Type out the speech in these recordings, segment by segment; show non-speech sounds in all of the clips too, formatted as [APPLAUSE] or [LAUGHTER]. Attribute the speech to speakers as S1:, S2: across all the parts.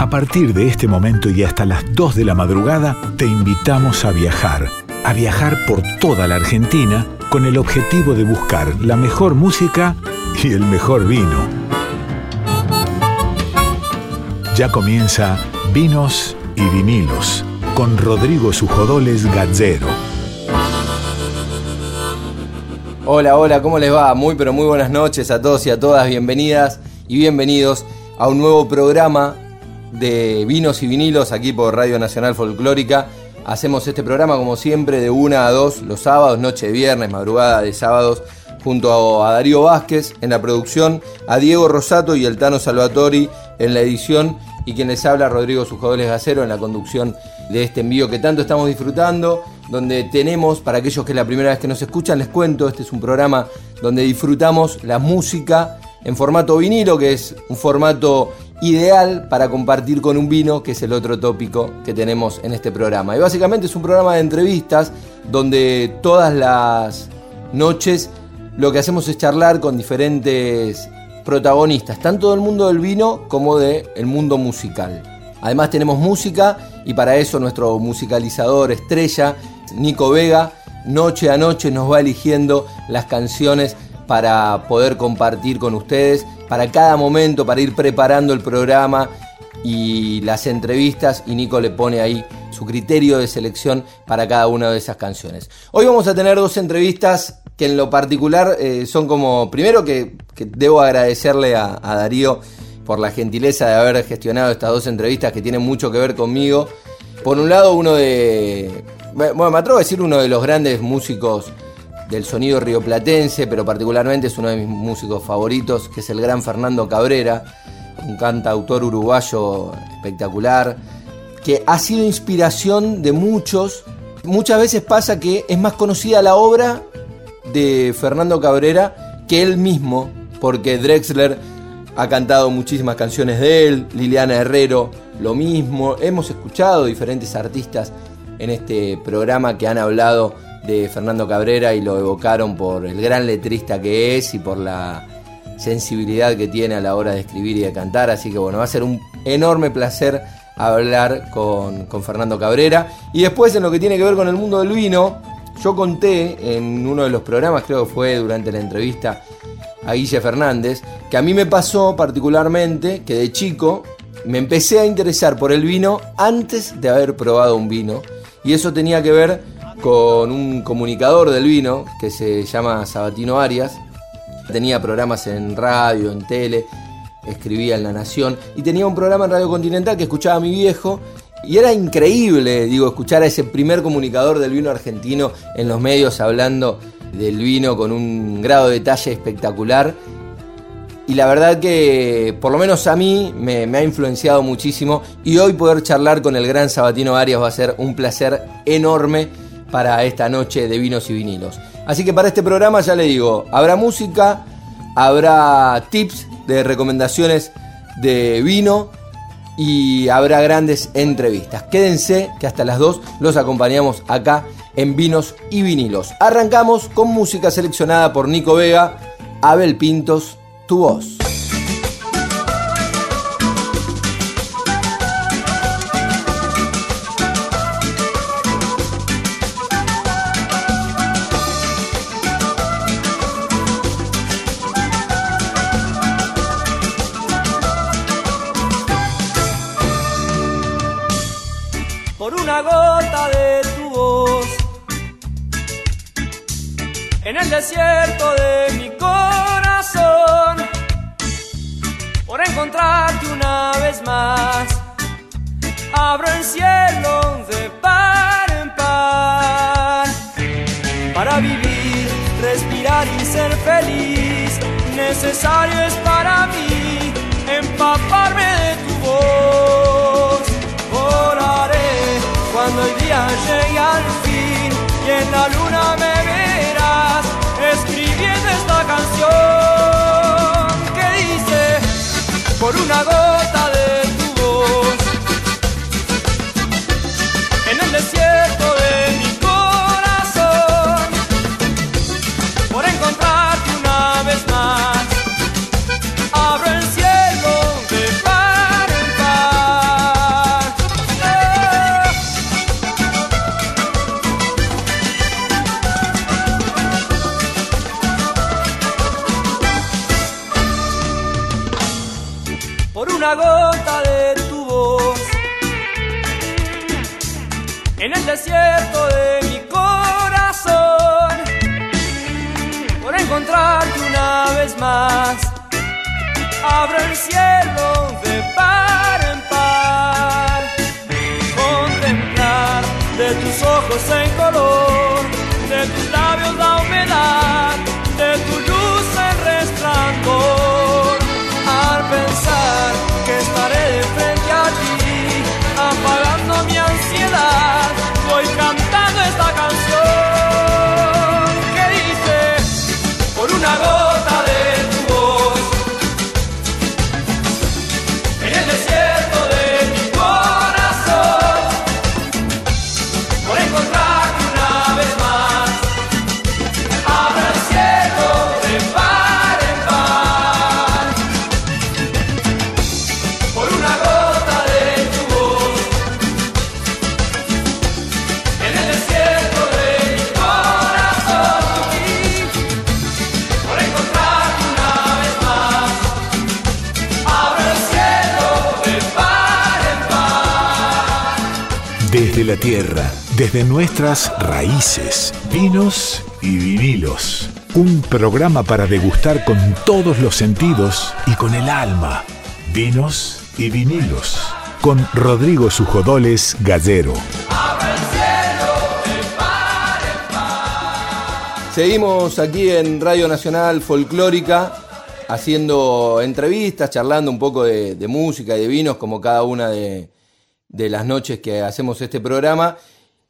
S1: A partir de este momento y hasta las 2 de la madrugada, te invitamos a viajar. A viajar por toda la Argentina con el objetivo de buscar la mejor música y el mejor vino. Ya comienza Vinos y Vinilos con Rodrigo Sujodoles Gazzero.
S2: Hola, hola, ¿cómo les va? Muy pero muy buenas noches a todos y a todas, bienvenidas y bienvenidos a un nuevo programa de vinos y vinilos aquí por Radio Nacional Folclórica. Hacemos este programa como siempre de 1 a 2 los sábados, noche de viernes, madrugada de sábados, junto a Darío Vázquez en la producción, a Diego Rosato y el Tano Salvatori en la edición y quien les habla Rodrigo Sujodoles Gacero en la conducción de este envío que tanto estamos disfrutando, donde tenemos, para aquellos que es la primera vez que nos escuchan, les cuento, este es un programa donde disfrutamos la música en formato vinilo, que es un formato ideal para compartir con un vino, que es el otro tópico que tenemos en este programa. Y básicamente es un programa de entrevistas donde todas las noches lo que hacemos es charlar con diferentes protagonistas, tanto del mundo del vino como del mundo musical. Además tenemos música y para eso nuestro musicalizador estrella, Nico Vega, noche a noche nos va eligiendo las canciones para poder compartir con ustedes, para cada momento, para ir preparando el programa y las entrevistas y Nico le pone ahí su criterio de selección para cada una de esas canciones. Hoy vamos a tener dos entrevistas que en lo particular eh, son como, primero que, debo agradecerle a, a, Darío por la gentileza de haber gestionado estas dos entrevistas que tienen mucho que ver conmigo. Por un lado, uno de, bueno, me atrevo a decir uno de los grandes músicos del sonido rioplatense, pero particularmente es uno de mis músicos favoritos, que es el gran Fernando Cabrera, un cantautor uruguayo espectacular, que ha sido inspiración de muchos. Muchas veces pasa que es más conocida la obra de Fernando Cabrera que él mismo, porque Drexler ha cantado muchísimas canciones de él, Liliana Herrero lo mismo, hemos escuchado diferentes artistas en este programa que han hablado de Fernando Cabrera y lo evocaron por el gran letrista que es y por la sensibilidad que tiene a la hora de escribir y de cantar. Así que bueno, va a ser un enorme placer hablar con, Fernando Cabrera. Y después en lo que tiene que ver con el mundo del vino, yo conté en uno de los programas, creo que fue durante la entrevista a Guille Fernández, que a mí me pasó particularmente que de chico me empecé a interesar por el vino antes de haber probado un vino. Y eso tenía que ver con un comunicador del vino que se llama Sabatino Arias. Tenía programas en radio, en tele, escribía en La Nación y tenía un programa en Radio Continental que escuchaba mi viejo y era increíble, digo, escuchar a ese primer comunicador del vino argentino en los medios hablando del vino con un grado de detalle espectacular. Y la verdad que, por lo menos a mí, me, ha influenciado muchísimo. Y hoy poder charlar con el gran Sabatino Arias va a ser un placer enorme para esta noche de vinos y vinilos. Así que para este programa ya le digo, habrá música, habrá tips de recomendaciones de vino y habrá grandes entrevistas. Quédense que hasta las 2 los acompañamos acá en Vinos y Vinilos. Arrancamos con música seleccionada por Nico Vega, Abel Pintos, tu voz.
S3: Abro el cielo de par en par.
S4: Contemplar de tus ojos en color,
S1: tierra, desde nuestras raíces, vinos y vinilos. Un programa para degustar con todos los sentidos y con el alma. Vinos y vinilos. Con Rodrigo Sujodoles Gallero.
S2: Seguimos aquí en Radio Nacional Folclórica haciendo entrevistas, charlando un poco de, de música y de vinos como cada una de, de las noches que hacemos este programa.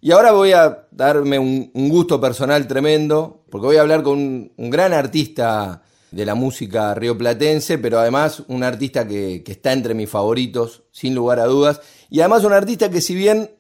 S2: Y ahora voy a darme un, gusto personal tremendo, porque voy a hablar con un, un gran artista de la música rioplatense, pero además un artista que, que está entre mis favoritos, sin lugar a dudas, y además un artista que si bien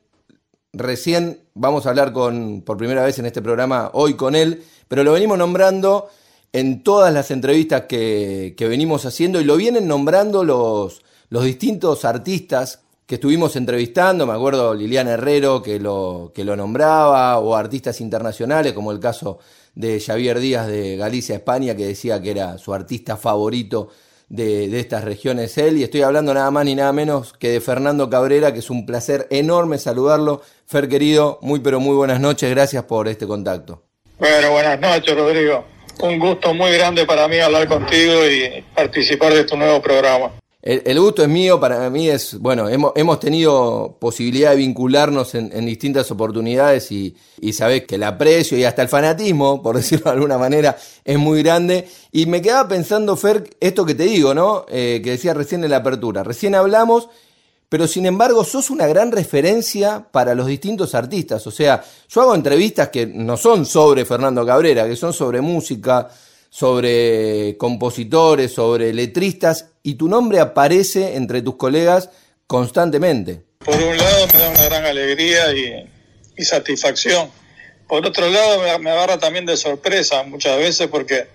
S2: recién vamos a hablar con, por primera vez en este programa hoy con él, pero lo venimos nombrando en todas las entrevistas que, que venimos haciendo y lo vienen nombrando los, los distintos artistas que estuvimos entrevistando, me acuerdo Liliana Herrero que lo, que lo nombraba, o artistas internacionales, como el caso de Javier Díaz de Galicia, España, que decía que era su artista favorito de, de, estas regiones él. Y estoy hablando nada más ni nada menos que de Fernando Cabrera, que es un placer enorme saludarlo. Fer querido, muy pero muy buenas noches, gracias por este contacto.
S5: Bueno, buenas noches Rodrigo. Un gusto muy grande para mí hablar contigo y participar de tu nuevo programa.
S2: El, el, gusto es mío, para mí es, bueno, hemos, hemos tenido posibilidad de vincularnos en, distintas oportunidades y, y sabés que el aprecio y hasta el fanatismo, por [LAUGHS] decirlo de alguna manera, es muy grande. Y me quedaba pensando, Fer, esto que te digo, ¿no? Eh, que decía recién en la apertura. Recién hablamos, pero sin embargo sos una gran referencia para los distintos artistas. O sea, yo hago entrevistas que no son sobre Fernando Cabrera, que son sobre música, sobre compositores, sobre letristas, y tu nombre aparece entre tus colegas constantemente.
S5: Por un lado me da una gran alegría y, satisfacción. Por otro lado me, agarra también de sorpresa muchas veces porque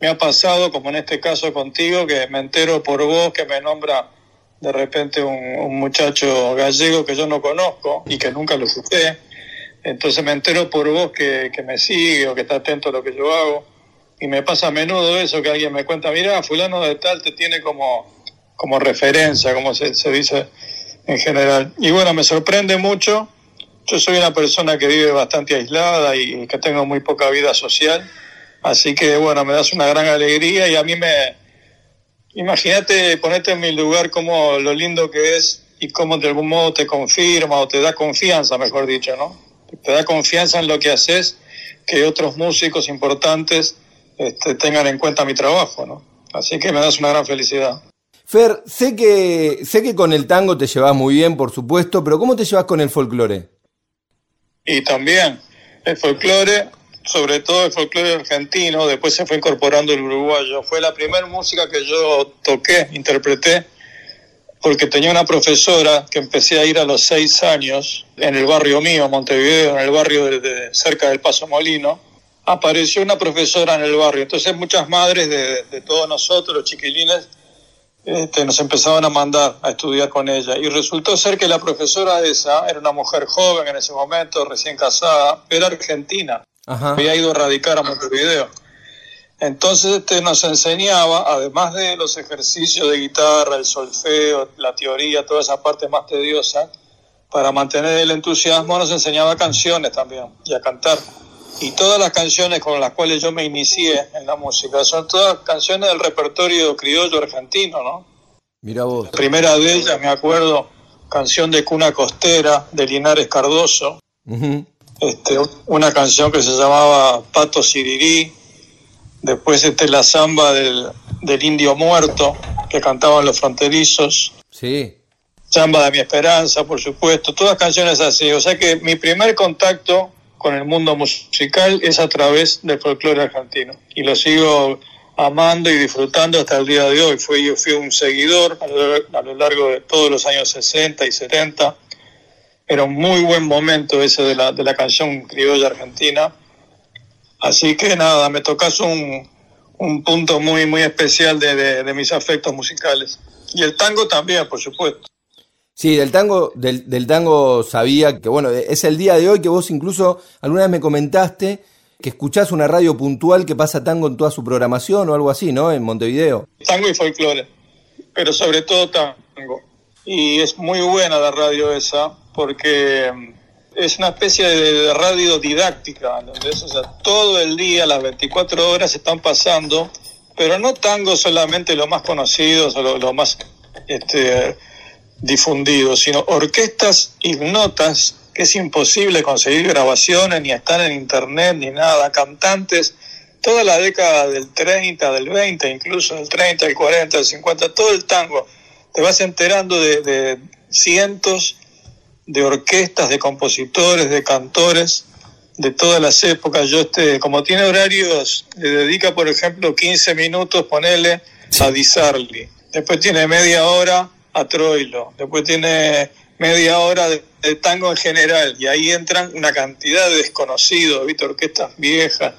S5: me ha pasado, como en este caso contigo, que me entero por vos que me nombra de repente un, un muchacho gallego que yo no conozco y que nunca lo escuché. Entonces me entero por vos que, que me sigue o que está atento a lo que yo hago y me pasa a menudo eso que alguien me cuenta, mira, fulano de tal te tiene como, como referencia, como se, se, dice en general. Y bueno, me sorprende mucho. Yo soy una persona que vive bastante aislada y que tengo muy poca vida social. Así que bueno, me das una gran alegría y a mí me... Imagínate, ponete en mi lugar como lo lindo que es y cómo de algún modo te confirma o te da confianza, mejor dicho, ¿no? Te da confianza en lo que haces que otros músicos importantes este, tengan en cuenta mi trabajo, ¿no? Así que me das una gran felicidad.
S2: Fer, sé que, sé que con el tango te llevas muy bien, por supuesto, pero ¿cómo te llevas con el folclore?
S5: Y también el folclore, sobre todo el folclore argentino, después se fue incorporando el uruguayo. Fue la primera música que yo toqué, interpreté, porque tenía una profesora que empecé a ir a los seis años en el barrio mío, Montevideo, en el barrio de, de cerca del Paso Molino apareció una profesora en el barrio. Entonces muchas madres de, de todos nosotros, los chiquilines, este, nos empezaban a mandar a estudiar con ella. Y resultó ser que la profesora esa era una mujer joven en ese momento, recién casada, era argentina. Ajá. Había ido a radicar a Montevideo. Entonces este nos enseñaba, además de los ejercicios de guitarra, el solfeo, la teoría, toda esa parte más tediosa, para mantener el entusiasmo nos enseñaba canciones también y a cantar. Y todas las canciones con las cuales yo me inicié en la música son todas canciones del repertorio criollo argentino, ¿no?
S2: Mira vos.
S5: La primera de ellas, me acuerdo, canción de Cuna Costera, de Linares Cardoso. este, una canción que se llamaba Pato Sirirí. Después este, la samba del, del Indio Muerto, que cantaban los fronterizos.
S2: Sí.
S5: Samba de mi esperanza, por supuesto. Todas canciones así. O sea que mi primer contacto con el mundo musical es a través del folclore argentino. Y lo sigo amando y disfrutando hasta el día de hoy. Fui, yo fui un seguidor a lo, largo de todos los años 60 y 70. Era un muy buen momento ese de la, de la canción criolla argentina. Así que nada, me tocas un, un punto muy, muy especial de, de, de, mis afectos musicales. Y el tango también, por supuesto.
S2: Sí, del tango, del, del tango sabía que, bueno, es el día de hoy que vos incluso alguna vez me comentaste que escuchás una radio puntual que pasa tango en toda su programación o algo así, ¿no? En Montevideo.
S5: Tango y folclore, pero sobre todo tango. Y es muy buena la radio esa porque es una especie de radio didáctica. O sea, todo el día, las 24 horas están pasando, pero no tango solamente los más conocidos o los lo más este, difundidos, sino orquestas y notas que es imposible conseguir grabaciones, ni estar en internet, ni nada, cantantes, toda la década del 30, del 20, incluso del 30, del 40, del 50, todo el tango, te vas enterando de, de cientos de orquestas, de compositores, de cantores de todas las épocas. Yo, este, como tiene horarios, le dedica, por ejemplo, 15 minutos, ponele a Di Sarli. Después tiene media hora a Troilo. Después tiene media hora de, de, tango en general. Y ahí entran una cantidad de desconocidos, ¿viste? Orquestas viejas.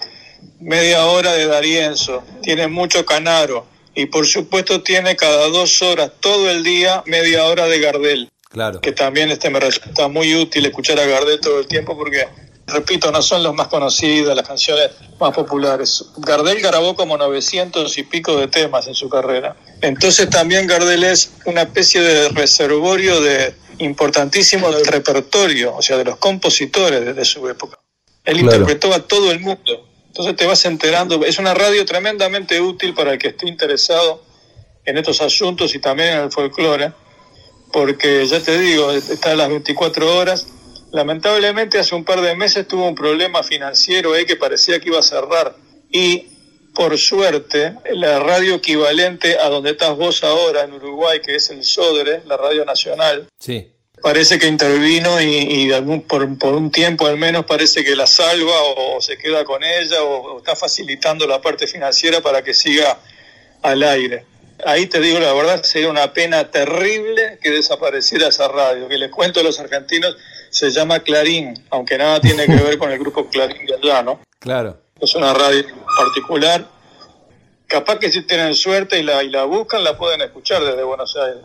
S5: Media hora de Darienzo. Tiene mucho Canaro. Y por supuesto tiene cada dos horas, todo el día, media hora de Gardel.
S2: Claro.
S5: Que también este me resulta muy útil escuchar a Gardel todo el tiempo porque, repito, no son los más conocidos, las canciones más populares. Gardel grabó como 900 y pico de temas en su carrera. Entonces también Gardel es una especie de reservorio de importantísimo del repertorio, o sea, de los compositores de, de su época. Él claro. interpretó a todo el mundo. Entonces te vas enterando. Es una radio tremendamente útil para el que esté interesado en estos asuntos y también en el folclore porque ya te digo, está a las 24 horas. Lamentablemente hace un par de meses tuvo un problema financiero ahí que parecía que iba a cerrar. Y por suerte la radio equivalente a donde estás vos ahora en Uruguay, que es el Sodre, la radio nacional,
S2: sí.
S5: parece que intervino y, y algún, por, por, un tiempo al menos parece que la salva o, o se queda con ella o, o está facilitando la parte financiera para que siga al aire. Ahí te digo la verdad, sería una pena terrible que desapareciera esa radio, que les cuento a los argentinos, se llama Clarín, aunque nada tiene que ver con el grupo Clarín de allá, ¿no?
S2: Claro.
S5: Es una radio particular. Capaz que si tienen suerte y la, y la buscan, la pueden escuchar desde Buenos Aires.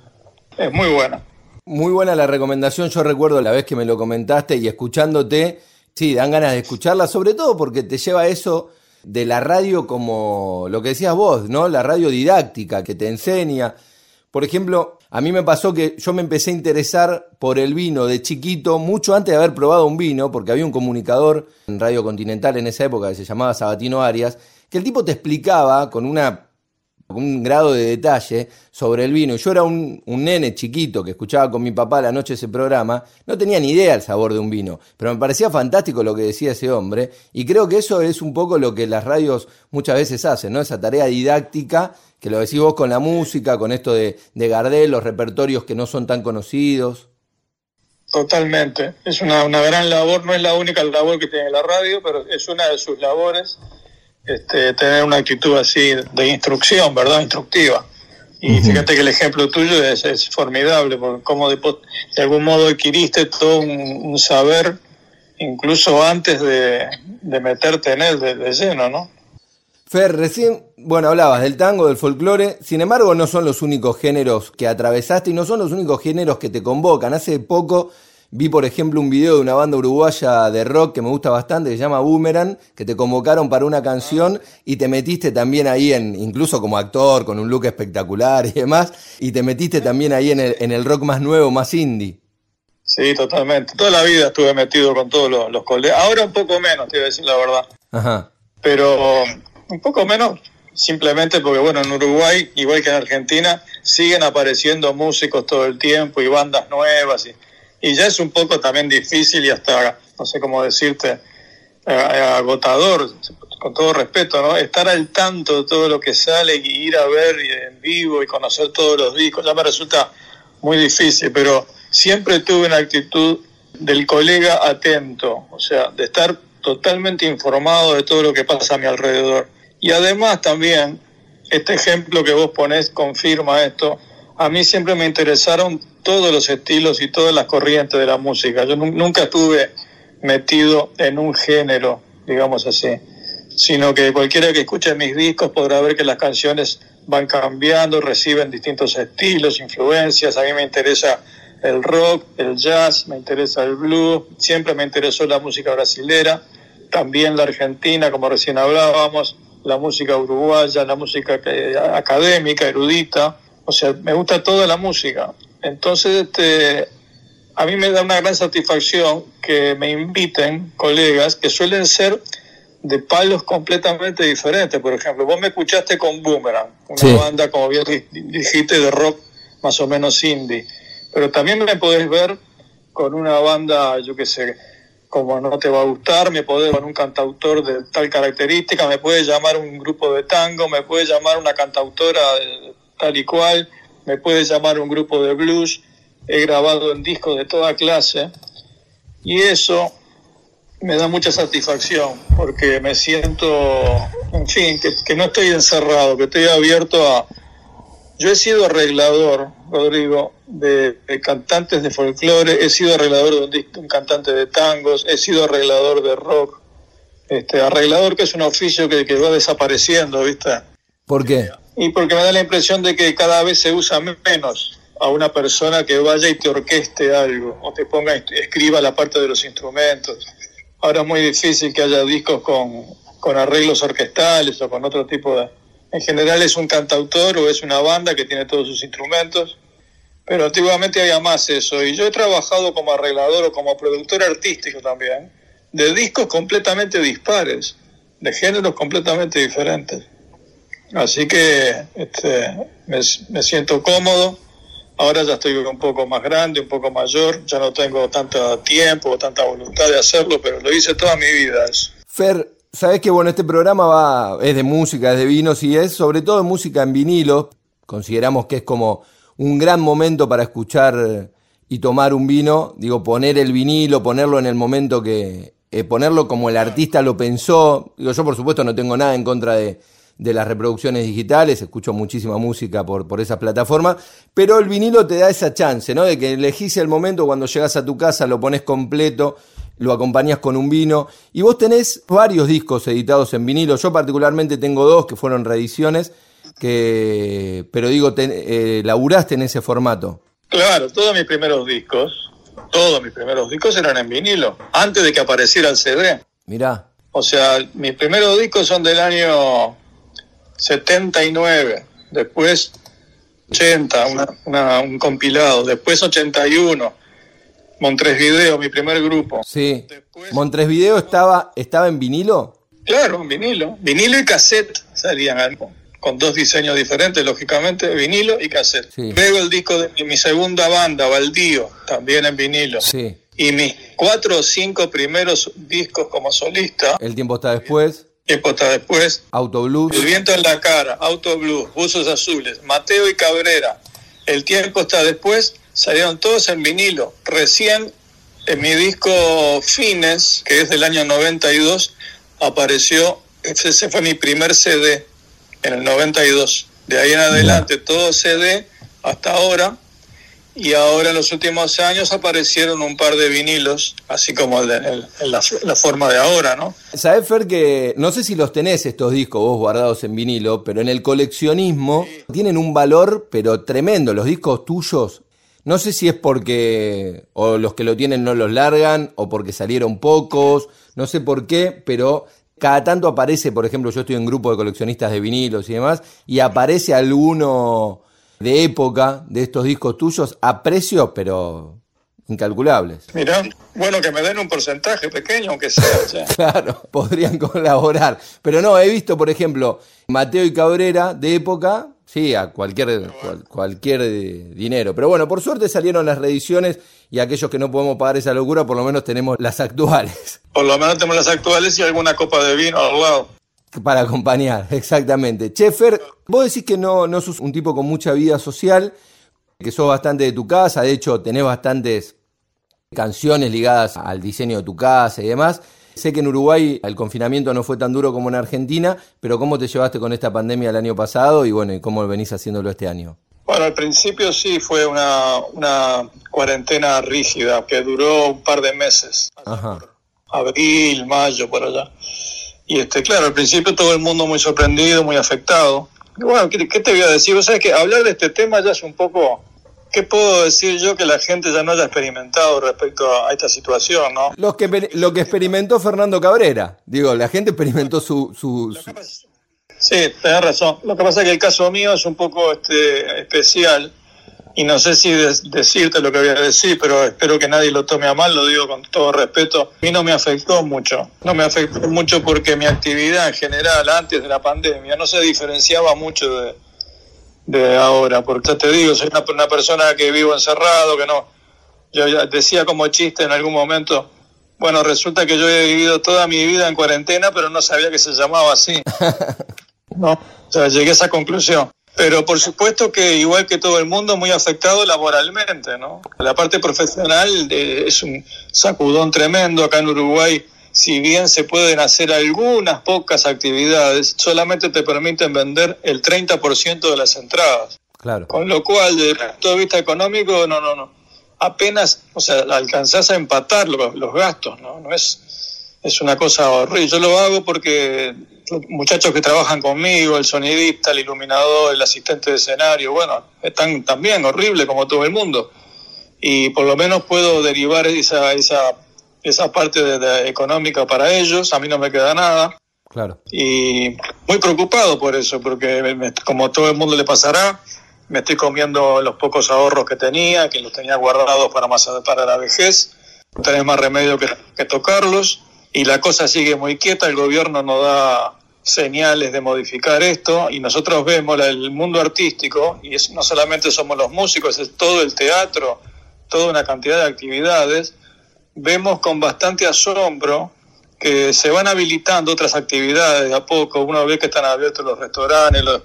S5: Es muy buena.
S2: Muy buena la recomendación, yo recuerdo la vez que me lo comentaste y escuchándote, sí, dan ganas de escucharla, sobre todo porque te lleva eso de la radio como lo que decías vos, ¿no? La radio didáctica que te enseña. Por ejemplo, a mí me pasó que yo me empecé a interesar por el vino de chiquito, mucho antes de haber probado un vino, porque había un comunicador en Radio Continental en esa época que se llamaba Sabatino Arias, que el tipo te explicaba con una un grado de detalle sobre el vino. Yo era un, nene chiquito que escuchaba con mi papá la noche ese programa, no tenía ni idea el sabor de un vino, pero me parecía fantástico lo que decía ese hombre y creo que eso es un poco lo que las radios muchas veces hacen, ¿no? Esa tarea didáctica que lo decís vos con la música, con esto de, de Gardel, los repertorios que no son tan conocidos.
S5: Totalmente, es una, una gran labor, no es la única labor que tiene la radio, pero es una de sus labores este, tener una actitud así de instrucción, ¿verdad? Instructiva. Y uh -huh. fíjate que el ejemplo tuyo es, es formidable, porque como de, de, algún modo adquiriste todo un, un saber, incluso antes de, de, meterte en él de, de lleno, ¿no?
S2: Fer, recién, bueno, hablabas del tango, del folclore, sin embargo no son los únicos géneros que atravesaste y no son los únicos géneros que te convocan. Hace poco Vi, por ejemplo, un video de una banda uruguaya de rock que me gusta bastante, que se llama Boomerang, que te convocaron para una canción y te metiste también ahí en, incluso como actor, con un look espectacular y demás, y te metiste también ahí en el, en el rock más nuevo, más indie.
S5: Sí, totalmente. Toda la vida estuve metido con todos los, los colegas. Ahora un poco menos, te voy a decir la verdad.
S2: Ajá.
S5: Pero un poco menos simplemente porque, bueno, en Uruguay, igual que en Argentina, siguen apareciendo músicos todo el tiempo y bandas nuevas. Y, y ya es un poco también difícil y hasta, no sé cómo decirte, eh, agotador, con todo respeto, ¿no? Estar al tanto de todo lo que sale y ir a ver en vivo y conocer todos los discos, ya me resulta muy difícil, pero siempre tuve una actitud del colega atento, o sea, de estar totalmente informado de todo lo que pasa a mi alrededor. Y además también, este ejemplo que vos ponés confirma esto, a mí siempre me interesaron todos los estilos y todas las corrientes de la música. Yo nunca estuve metido en un género, digamos así, sino que cualquiera que escuche mis discos podrá ver que las canciones van cambiando, reciben distintos estilos, influencias. A mí me interesa el rock, el jazz, me interesa el blues, siempre me interesó la música brasilera, también la argentina, como recién hablábamos, la música uruguaya, la música académica, erudita, o sea, me gusta toda la música. Entonces, este, a mí me da una gran satisfacción que me inviten colegas que suelen ser de palos completamente diferentes. Por ejemplo, vos me escuchaste con Boomerang, una banda, como bien dijiste, de rock más o menos indie. Pero también me podés ver con una banda, yo qué sé, como no te va a gustar, me podés con un cantautor de tal característica, me puede llamar un grupo de tango, me puede llamar una cantautora tal y cual, me puede llamar un grupo de blues, he grabado en discos de toda clase y eso me da mucha satisfacción porque me siento, en fin, que, no estoy encerrado, que estoy abierto a... Yo he sido arreglador, Rodrigo, de, cantantes de folclore, he sido arreglador de un, cantante de tangos, he sido arreglador de rock, este, arreglador que es un oficio que, que va desapareciendo, ¿viste?
S2: ¿Por qué?
S5: Y porque me da la impresión de que cada vez se usa menos a una persona que vaya y te orqueste algo o te ponga, escriba la parte de los instrumentos. Ahora es muy difícil que haya discos con, con arreglos orquestales o con otro tipo de... En general es un cantautor o es una banda que tiene todos sus instrumentos, pero antiguamente había más eso. Y yo he trabajado como arreglador o como productor artístico también, de discos completamente dispares, de géneros completamente diferentes. Así que este, me, siento cómodo. Ahora ya estoy un poco más grande, un poco mayor, ya no tengo tanto tiempo tanta voluntad de hacerlo, pero lo hice toda mi vida.
S2: Fer, sabes que bueno, este programa va, es de música, es de vinos y es sobre todo música en vinilo. Consideramos que es como un gran momento para escuchar y tomar un vino. Digo, poner el vinilo, ponerlo en el momento que. Eh, ponerlo como el artista lo pensó. Digo, yo por supuesto no tengo nada en contra de de las reproducciones digitales, escucho muchísima música por, por esa plataforma, pero el vinilo te da esa chance, ¿no? De que elegís el momento cuando llegas a tu casa, lo pones completo, lo acompañas con un vino, y vos tenés varios discos editados en vinilo, yo particularmente tengo dos que fueron reediciones, que, pero digo, te, eh, laburaste en ese formato.
S5: Claro, todos mis primeros discos, todos mis primeros discos eran en vinilo, antes de que apareciera el CD.
S2: Mirá.
S5: O sea, mis primeros discos son del año 79, después 80, un compilado, después 81, Video, mi primer grupo.
S2: Sí. Después, Video estaba, estaba en vinilo.
S5: Claro, en vinilo. Vinilo y cassette salían con dos diseños diferentes, lógicamente, vinilo y cassette. Luego el disco de mi segunda banda, Baldío, también en vinilo.
S2: Sí.
S5: Y mis cuatro o cinco primeros discos como solista.
S2: El tiempo está después
S5: tiempo está después.
S2: Auto Blues.
S5: El viento en la cara, Auto Blues, Buzos Azules, Mateo y Cabrera. El tiempo está después. Salieron todos en vinilo. Recién en mi disco Fines, que es del año 92, apareció, ese fue mi primer CD en el 92. De ahí en adelante todo CD hasta ahora y ahora en los últimos años aparecieron un par de vinilos, así como en, la, forma de ahora, ¿no?
S2: Sabes, Fer, que no sé si los tenés estos discos vos guardados en vinilo, pero en el coleccionismo tienen un valor, pero tremendo. Los discos tuyos No sé si es porque o los que lo tienen no los largan o porque salieron pocos, no sé por qué, pero cada tanto aparece, por ejemplo, yo estoy en un grupo de coleccionistas de vinilos y demás, y aparece alguno de época de estos discos tuyos a precios, pero incalculables.
S5: Mirá, bueno que me den un porcentaje pequeño, aunque sea. [LAUGHS]
S2: claro, podrían colaborar. Pero no, he visto, por ejemplo, Mateo y Cabrera de época, sí, a cualquier, cualquier eh, dinero. Pero bueno, por suerte salieron las reediciones y aquellos que no podemos pagar esa locura, por lo menos tenemos las actuales.
S5: Por lo menos tenemos las actuales y alguna copa de vino al lado.
S2: Para acompañar, [LAUGHS] exactamente. Chefer, vos decís que no, no sos un tipo con mucha vida social, que sos bastante de tu casa, de hecho tenés bastantes canciones ligadas al diseño de tu casa y demás. Sé que en Uruguay el confinamiento no fue tan duro como en Argentina, pero ¿cómo te llevaste con esta pandemia el año pasado y bueno, cómo venís haciéndolo este año?
S5: Bueno, al principio sí fue una, una cuarentena rígida que duró un par de meses. Ajá. Abril, mayo, por allá. Y este, claro, al principio todo el mundo muy sorprendido, muy afectado. bueno, ¿qué, ¿qué, te voy a decir? Vos sabés que hablar de este tema ya es un poco ¿Qué puedo decir yo que la gente ya no haya experimentado respecto a esta situación, no?
S2: Lo que, lo que experimentó Fernando Cabrera. Digo, la gente experimentó su... su,
S5: Sí, tenés razón. Lo que pasa es que el caso mío es un poco este, especial y no sé si decirte lo que voy a decir, pero espero que nadie lo tome a mal, lo digo con todo respeto. A mí no me afectó mucho. No me afectó mucho porque mi actividad en general antes de la pandemia no se diferenciaba mucho de de ahora, porque ya te digo, soy una, una persona que vivo encerrado, que no, yo ya decía como chiste en algún momento, bueno, resulta que yo he vivido toda mi vida en cuarentena, pero no sabía que se llamaba así. [LAUGHS] No, o sea, llegué a esa conclusión. Pero por supuesto que igual que todo el mundo, muy afectado laboralmente, ¿no? La parte profesional eh, es un sacudón tremendo. Acá en Uruguay si bien se pueden hacer algunas pocas actividades, solamente te permiten vender el 30% de las entradas.
S2: Claro.
S5: Con lo cual, desde el punto de vista económico, no, no, no. Apenas, o sea, alcanzás a empatar los, los gastos, ¿no? No es, es una cosa horrible. Yo lo hago porque muchachos que trabajan conmigo, el sonidista, el iluminador, el asistente de escenario, bueno, están también horrible como todo el mundo. Y por lo menos puedo derivar esa, esa esa parte de, económica para ellos, a mí no me queda nada.
S2: Claro.
S5: Y muy preocupado por eso, porque como todo el mundo le pasará, me estoy comiendo los pocos ahorros que tenía, que los tenía guardados para, más, para la vejez, no tenés más remedio que, que tocarlos, y la cosa sigue muy quieta, el gobierno no da señales de modificar esto, y nosotros vemos el mundo artístico, y es, no solamente somos los músicos, es todo el teatro, toda una cantidad de actividades, vemos con bastante asombro que se van habilitando otras actividades de a poco. Uno ve que están abiertos los restaurantes, los,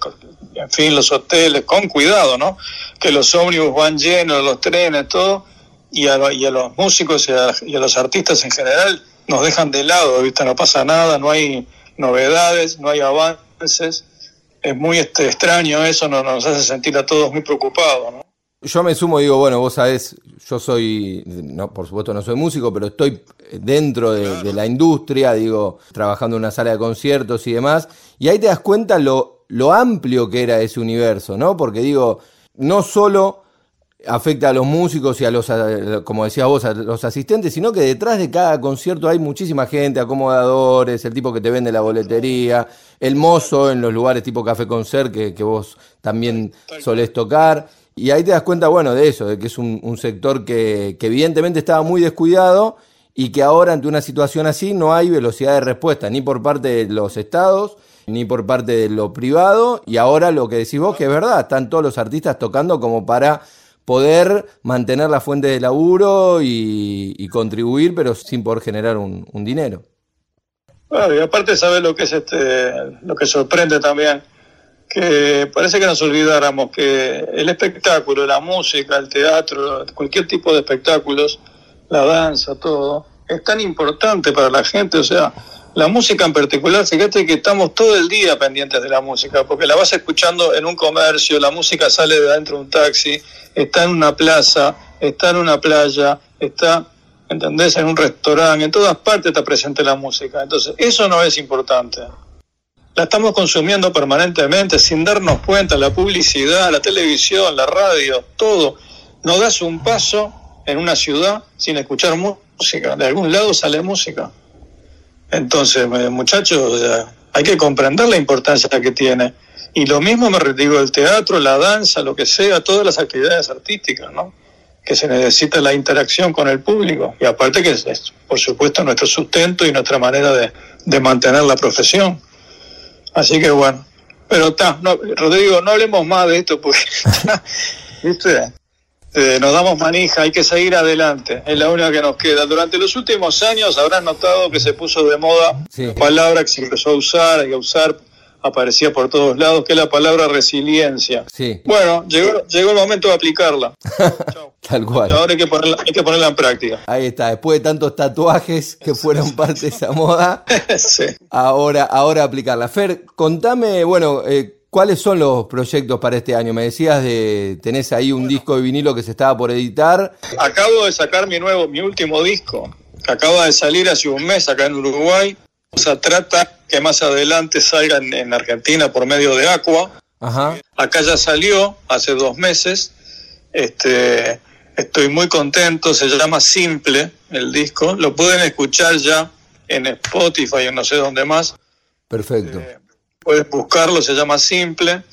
S5: en fin, los hoteles, con cuidado, ¿no? Que los ómnibus van llenos, los trenes, todo, y a, y a los músicos y a, y a, los artistas en general nos dejan de lado, ¿viste? No pasa nada, no hay novedades, no hay avances. Es muy este, extraño eso, nos, nos hace sentir a todos muy preocupados, ¿no?
S2: yo me sumo y digo, bueno, vos sabés, yo soy, no, por supuesto no soy músico, pero estoy dentro de, la industria, digo, trabajando en una sala de conciertos y demás, y ahí te das cuenta lo, lo amplio que era ese universo, ¿no? Porque digo, no solo afecta a los músicos y a los, como decías vos, a los asistentes, sino que detrás de cada concierto hay muchísima gente, acomodadores, el tipo que te vende la boletería, el mozo en los lugares tipo Café Concert que, que vos también solés tocar. Y ahí te das cuenta, bueno, de eso, de que es un, sector que, evidentemente estaba muy descuidado y que ahora ante una situación así no hay velocidad de respuesta, ni por parte de los estados, ni por parte de lo privado. Y ahora lo que decís vos, que es verdad, están todos los artistas tocando como para poder mantener la fuente de laburo y, contribuir, pero sin poder generar un, dinero.
S5: Claro, y aparte sabes lo que es este, lo que sorprende también que parece que nos olvidáramos que el espectáculo, la música, el teatro, cualquier tipo de espectáculos, la danza, todo, es tan importante para la gente, o sea, la música en particular, fíjate que estamos todo el día pendientes de la música, porque la vas escuchando en un comercio, la música sale de adentro de un taxi, está en una plaza, está en una playa, está, ¿entendés?, en un restaurante, en todas partes está presente la música. Entonces, eso no es importante la estamos consumiendo permanentemente sin darnos cuenta, la publicidad, la televisión, la radio, todo. no das un paso en una ciudad sin escuchar música. De algún lado sale música. Entonces, eh, muchachos, hay que comprender la importancia que tiene. Y lo mismo me digo el teatro, la danza, lo que sea, todas las actividades artísticas, ¿no? Que se necesita la interacción con el público. Y aparte que es, por supuesto, nuestro sustento y nuestra manera de, de mantener la profesión. Así que bueno. Pero está, no, Rodrigo, no hablemos más de esto porque, [LAUGHS] ¿viste? Eh, nos damos manija, hay que seguir adelante, es la única que nos queda. Durante los últimos años habrán notado que se puso de moda la palabra que se empezó a usar y a usar, aparecía por todos lados, que es la palabra resiliencia.
S2: Sí.
S5: Bueno, llegó, llegó el momento de aplicarla. [LAUGHS]
S2: Tal cual.
S5: Ahora hay que, ponerla, hay que ponerla en práctica.
S2: Ahí está, después de tantos tatuajes que fueron parte de esa moda, [LAUGHS]
S5: sí.
S2: ahora, ahora aplicarla. Fer, contame, bueno, eh, ¿Cuáles son los proyectos para este año? Me decías de tenés ahí un disco de vinilo que se estaba por editar.
S5: Acabo de sacar mi nuevo, mi último disco, que acaba de salir hace un mes acá en Uruguay. O sea, trata que más adelante salga en, Argentina por medio de Aqua.
S2: Ajá.
S5: Acá ya salió hace dos meses. Este, estoy muy contento. Se llama Simple el disco. Lo pueden escuchar ya en Spotify o no sé dónde más.
S2: Perfecto.
S5: Eh, puedes buscarlo, se llama Simple.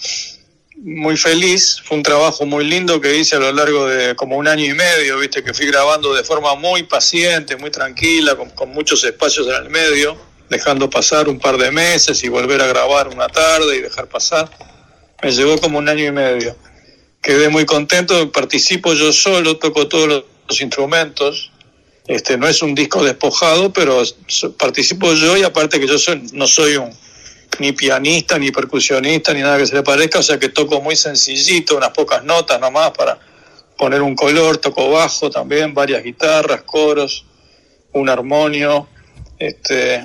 S5: Muy feliz, fue un trabajo muy lindo que hice a lo largo de como un año y medio, viste, que fui grabando de forma muy paciente, muy tranquila, con, con muchos espacios en el medio, dejando pasar un par de meses y volver a grabar una tarde y dejar pasar. Me llevó como un año y medio. Quedé muy contento, participo yo solo, toco todos los instrumentos, este, no es un disco despojado, pero participo yo y aparte que yo soy, no soy un, ni pianista, ni percusionista, ni nada que se le parezca, o sea que toco muy sencillito, unas pocas notas nomás para poner un color, toco bajo también, varias guitarras, coros, un armonio, este,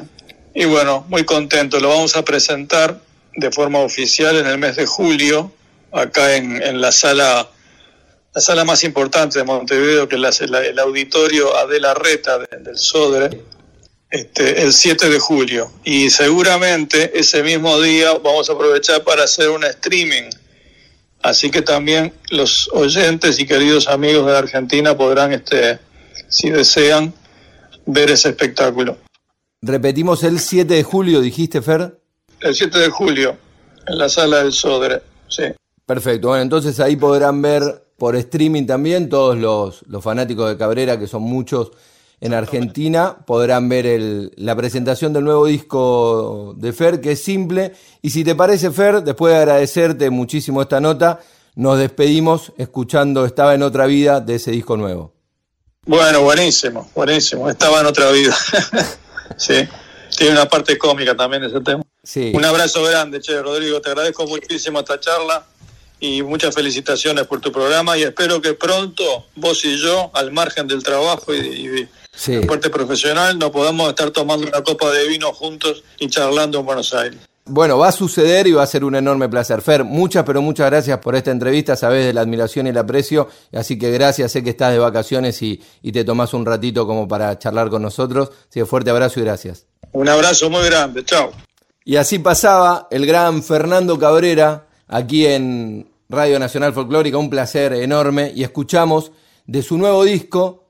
S5: y bueno, muy contento, lo vamos a presentar de forma oficial en el mes de julio, acá en, la sala la sala más importante de Montevideo, que es el auditorio Adela Reta del Sodre, este, el 7 de julio. Y seguramente ese mismo día vamos a aprovechar para hacer un streaming. Así que también los oyentes y queridos amigos de Argentina podrán, este, si desean, ver ese espectáculo.
S2: Repetimos el 7 de julio, dijiste, Fer.
S5: El 7 de julio, en la sala del Sodre, sí.
S2: Perfecto, bueno, entonces ahí podrán ver por streaming también todos los, los fanáticos de Cabrera, que son muchos en Argentina podrán ver la presentación del nuevo disco de Fer, que es simple. Y si te parece, Fer, después de agradecerte muchísimo esta nota, nos despedimos escuchando Estaba en otra vida de ese disco nuevo.
S5: Bueno, buenísimo, buenísimo. Estaba en otra vida. [LAUGHS] sí, tiene una parte cómica también ese tema.
S2: Sí.
S5: Un abrazo grande, Che, Rodrigo. Te agradezco muchísimo esta charla y muchas felicitaciones por tu programa y espero que pronto vos y yo, al margen del trabajo y, y sí. parte profesional, nos podamos estar tomando una copa de vino juntos y charlando en Buenos Aires.
S2: Bueno, va a suceder y va a ser un enorme placer. Fer, muchas, pero muchas gracias por esta entrevista. Sabes de la admiración y el aprecio. Así que gracias. Sé que estás de vacaciones y, te tomás un ratito como para charlar con nosotros. Así que fuerte abrazo y gracias.
S5: Un abrazo muy grande. Chao.
S2: Y así pasaba el gran Fernando Cabrera aquí en Radio Nacional Folclórica. Un placer enorme. Y escuchamos de su nuevo disco,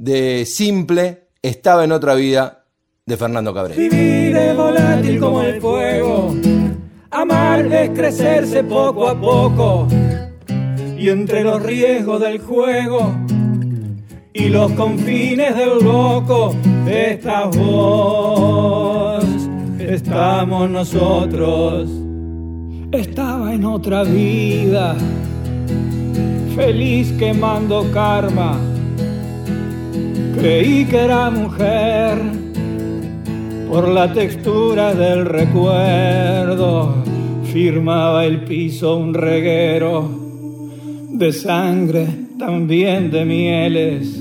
S2: de Simple, Estaba en otra vida, de Fernando Cabrera.
S6: Vivir es volátil como el fuego, amar es crecerse poco a poco, y entre los riesgos del juego y los confines del loco, estás vos, estamos nosotros. Estaba en otra vida, feliz quemando karma Creí que era mujer por la textura del recuerdo. Firmaba el piso un reguero de sangre, también de mieles.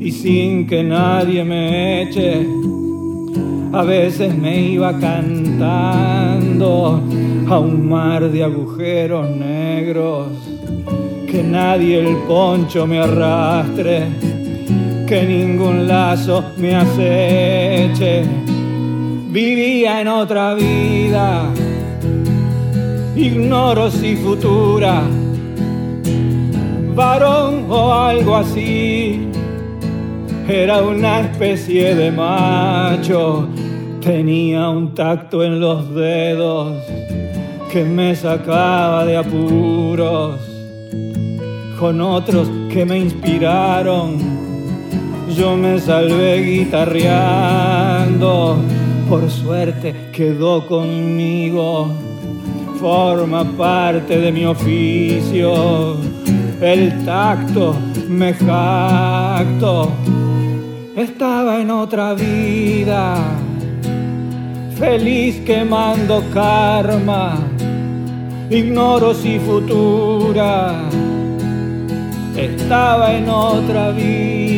S6: Y sin que nadie me eche, a veces me iba cantando a un mar de agujeros negros. Que nadie el poncho me arrastre que ningún lazo me aceche. Vivía en otra vida, ignoro si futura. varón o algo así. Era una especie de macho, tenía un tacto en los dedos que me sacaba de apuros. Con otros que me inspiraron, yo me salvé guitarreando. Por suerte quedó conmigo, forma parte de mi oficio. El tacto me jacto, estaba en otra vida, feliz quemando karma, ignoro si futura, estaba en otra vida.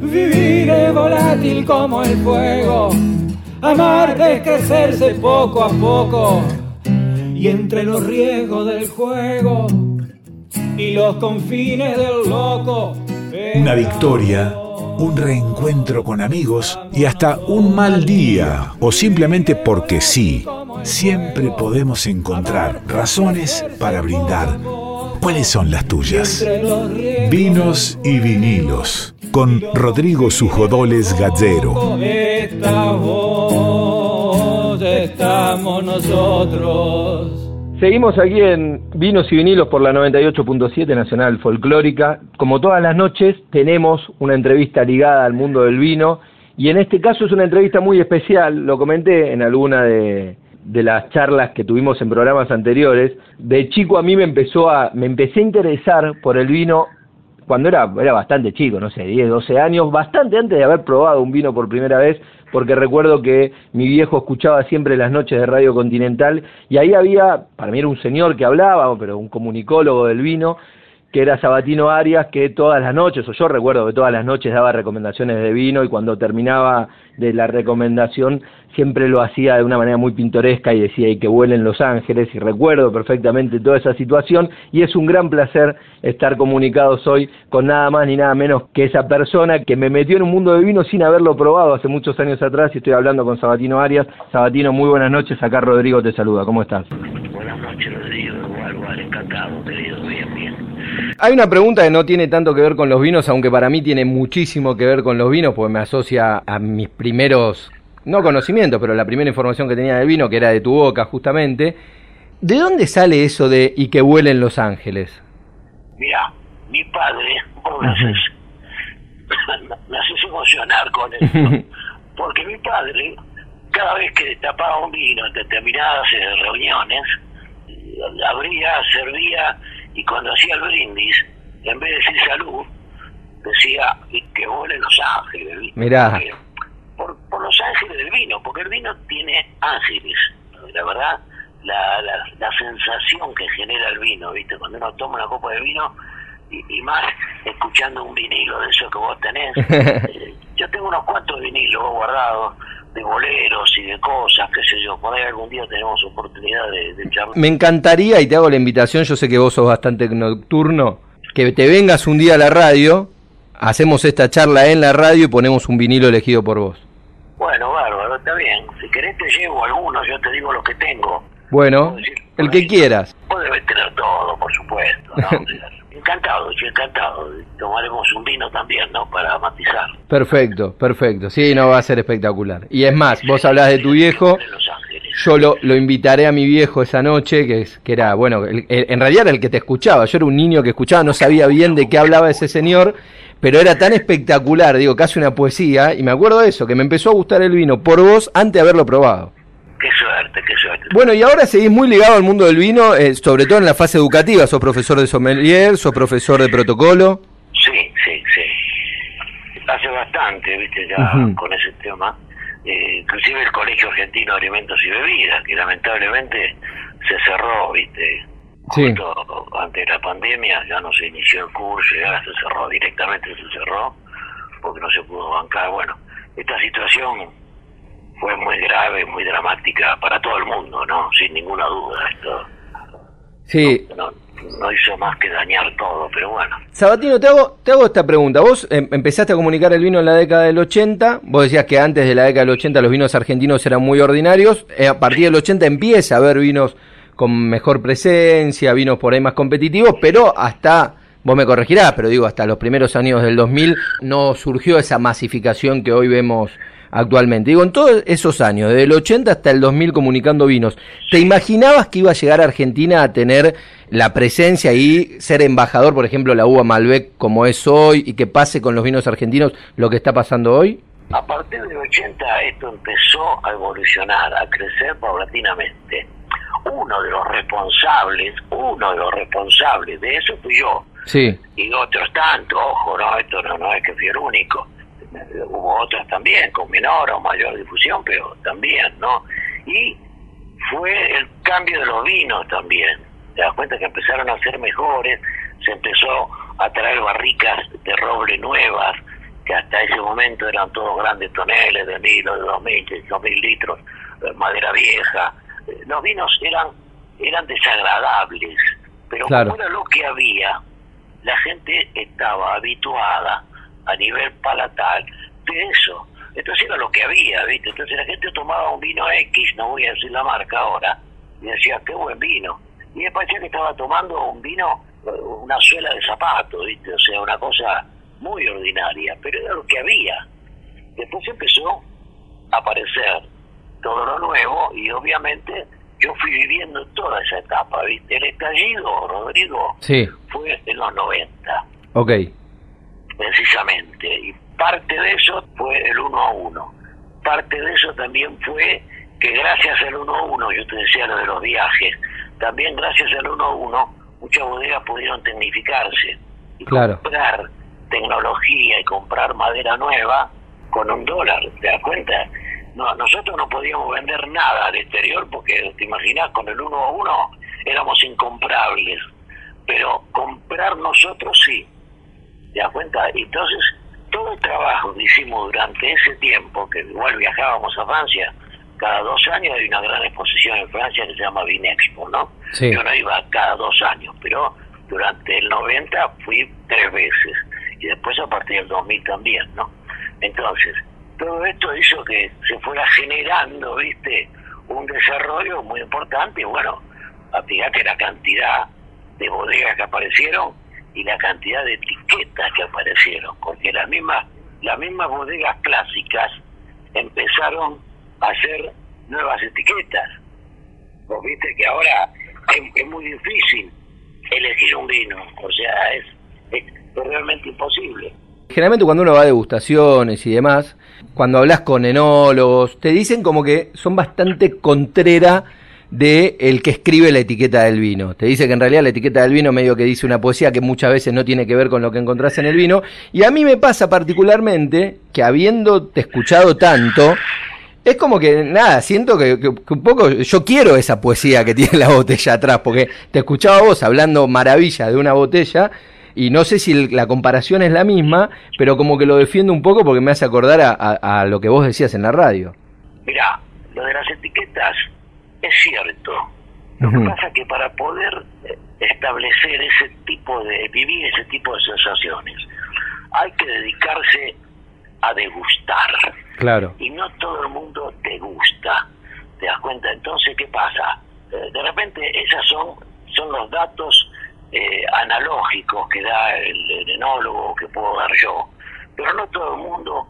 S6: Vivir es volátil como el fuego, amar es crecerse poco a poco, y entre los riesgos del juego y los confines del loco.
S1: Una victoria, un reencuentro con amigos y hasta un mal día o simplemente porque sí. Siempre podemos encontrar razones para brindar. ¿Cuáles son las tuyas? Vinos y vinilos con Rodrigo Sujodoles
S6: voz estamos nosotros.
S2: Seguimos aquí en Vinos y Vinilos por la 98.7 Nacional Folclórica. Como todas las noches, tenemos una entrevista ligada al mundo del vino y en este caso es una entrevista muy especial. Lo comenté en alguna de, de las charlas que tuvimos en programas anteriores. De chico a mí me empezó a me empecé a interesar por el vino cuando era era bastante chico, no sé, 10, 12 años, bastante antes de haber probado un vino por primera vez porque recuerdo que mi viejo escuchaba siempre las noches de Radio Continental y ahí había, para mí era un señor que hablaba, pero un comunicólogo del vino, que era Sabatino Arias, que todas las noches, o yo recuerdo que todas las noches daba recomendaciones de vino y cuando terminaba de la recomendación siempre lo hacía de una manera muy pintoresca y decía y que vuelen Los Ángeles y recuerdo perfectamente toda esa situación y es un gran placer estar comunicados hoy con nada más ni nada menos que esa persona que me metió en un mundo de vino sin haberlo probado hace muchos años atrás y estoy hablando con Sabatino Arias. Sabatino, muy buenas noches, acá Rodrigo te saluda, ¿cómo estás?
S7: Buenas noches Rodrigo, igual, igual, encantado, querido, bien, bien.
S2: Hay una pregunta que no tiene tanto que ver con los vinos, aunque para mí tiene muchísimo que ver con los vinos, porque me asocia a mis primeros, no conocimientos, pero la primera información que tenía del vino, que era de tu boca justamente. ¿De dónde sale eso de y que vuelen Los Ángeles?
S7: Mira, mi padre, vos me haces, [LAUGHS] me haces emocionar con esto, porque mi padre, cada vez que destapaba un vino en determinadas eh, reuniones, abría, servía y cuando hacía el brindis, en vez de decir salud, decía y que vuelen los ángeles. ¿viste?
S2: Mirá.
S7: Porque los ángeles del vino, porque el vino tiene ángeles, la verdad, la, la, la sensación que genera el vino, ¿viste? Cuando uno toma una copa de vino y, y más escuchando un vinilo de eso que vos tenés. [LAUGHS] Eh, yo tengo unos cuantos vinilos guardados de boleros y de cosas, qué sé yo, por ahí algún día tenemos oportunidad de, de charlar.
S2: Me encantaría, y te hago la invitación, yo sé que vos sos bastante nocturno, que te vengas un día a la radio, hacemos esta charla en la radio y ponemos un vinilo elegido por vos.
S7: Bueno, bárbaro, está bien. Si querés te llevo algunos, yo te digo lo que tengo.
S2: Bueno,
S7: decir,
S2: el que quieras.
S7: Vos debés tener todo, por supuesto, ¿no? [LAUGHS] Encantado, yo encantado. Tomaremos un vino también, ¿no? Para matizar.
S2: Perfecto, perfecto. Sí, no va a ser espectacular. Y es más, vos hablás de tu viejo,
S7: De Los Ángeles.
S2: yo lo, lo invitaré a mi viejo esa noche, que, es, que era, bueno, el- el- en realidad era el que te escuchaba. Yo era un niño que escuchaba, no sabía bien de qué hablaba ese señor, pero era tan espectacular, digo, casi una poesía, y me acuerdo de eso, que me empezó a gustar el vino por vos antes de haberlo probado.
S7: Qué suerte, qué suerte.
S2: Bueno, y ahora seguís muy ligado al mundo del vino, eh, sobre todo en la fase educativa. Sos profesor de sommelier, sos profesor de protocolo.
S7: Sí, sí, sí. Hace bastante, viste, ya con ese tema. Eh, inclusive el Colegio Argentino de Alimentos y Bebidas, que lamentablemente se cerró, viste.
S2: Sí.
S7: Justo antes de la pandemia ya no se inició el curso, ya se cerró, directamente se cerró, porque no se pudo bancar. Bueno, esta situación fue muy grave, muy dramática para todo el mundo, ¿no? Sin ninguna duda. Esto
S2: Sí,
S7: no, no hizo más que dañar todo, pero bueno.
S2: Sabatino, te hago, te hago esta pregunta. Vos em, empezaste a comunicar el vino en la década del 80. Vos decías que antes de la década del 80 los vinos argentinos eran muy ordinarios. Eh, a partir del 80 empieza a haber vinos con mejor presencia, vinos por ahí más competitivos, pero hasta, vos me corregirás, pero digo, hasta los primeros años del 2000 no surgió esa masificación que hoy vemos actualmente. Digo, en todos esos años, desde el 80 hasta el 2000 comunicando vinos, ¿te imaginabas que iba a llegar a Argentina a tener la presencia y ser embajador, por ejemplo, la uva Malbec como es hoy y que pase con los vinos argentinos lo que está pasando hoy?
S7: A partir del 80 esto empezó a evolucionar, a crecer paulatinamente. Uno de los responsables, uno de los responsables de eso fui yo.
S2: Sí.
S7: Y otros tantos, ojo, no, esto no, no es que fui el único hubo otras también, con menor o mayor difusión, pero también, ¿no? Y fue el cambio de los vinos también. Te das cuenta que empezaron a ser mejores, se empezó a traer barricas de roble nuevas, que hasta ese momento eran todos grandes toneles de mil o de dos mil, dos mil litros, de madera vieja. Los vinos eran, eran desagradables, pero como era lo que había, la gente estaba habituada a nivel palatal de eso. Entonces era lo que había, ¿viste? Entonces la gente tomaba un vino X, no voy a decir la marca ahora, y decía, qué buen vino. Y me parecía que estaba tomando un vino, eh, una suela de zapato, ¿viste? O sea, una cosa muy ordinaria, pero era lo que había. Después empezó a aparecer todo lo nuevo y obviamente yo fui viviendo toda esa etapa, ¿viste? El estallido, Rodrigo,
S2: sí.
S7: fue en los 90.
S2: Ok
S7: precisamente. Y parte de eso fue el uno a uno. Parte de eso también fue que gracias al uno a uno, yo te decía lo de los viajes, también gracias al uno a uno, muchas bodegas pudieron tecnificarse y comprar tecnología y comprar madera nueva con un dólar, ¿te das cuenta? No, nosotros no podíamos vender nada al exterior porque, te imaginas, con el uno a uno éramos incomprables, pero comprar nosotros sí, ¿Te das cuenta? Entonces, todo el trabajo que hicimos durante ese tiempo, que igual viajábamos a Francia, cada dos años hay una gran exposición en Francia que se llama Vinexpo, ¿no? Yo no iba cada dos años, pero durante el 90 fui tres veces y después a partir del 2000 también, ¿no? Entonces, todo esto hizo que se fuera generando, ¿viste? Un desarrollo muy importante bueno, fíjate la cantidad de bodegas que aparecieron y la cantidad de etiquetas que aparecieron, porque las mismas, las mismas bodegas clásicas empezaron a hacer nuevas etiquetas. Vos viste que ahora es, muy difícil elegir un vino, o sea, es, es, realmente imposible.
S2: Generalmente cuando uno va a degustaciones y demás, cuando hablas con enólogos, te dicen como que son bastante contrera de el que escribe la etiqueta del vino. Te dice que en realidad la etiqueta del vino medio que dice una poesía que muchas veces no tiene que ver con lo que encontrás en el vino. Y a mí me pasa particularmente que habiéndote escuchado tanto, es como que nada, siento que, un poco yo quiero esa poesía que tiene la botella atrás, porque te escuchaba vos hablando maravilla de una botella y no sé si la comparación es la misma, pero como que lo defiendo un poco porque me hace acordar a, a lo que vos decías en la radio.
S7: Mirá, lo de las etiquetas es cierto. Lo que pasa es que para poder eh, establecer ese tipo de, vivir ese tipo de sensaciones, hay que dedicarse a degustar.
S2: Claro.
S7: Y no todo el mundo te gusta. ¿Te das cuenta? Entonces, ¿qué pasa? Eh, de repente, esos son, son los datos eh, analógicos que da el, el enólogo, que puedo dar yo. Pero no todo el mundo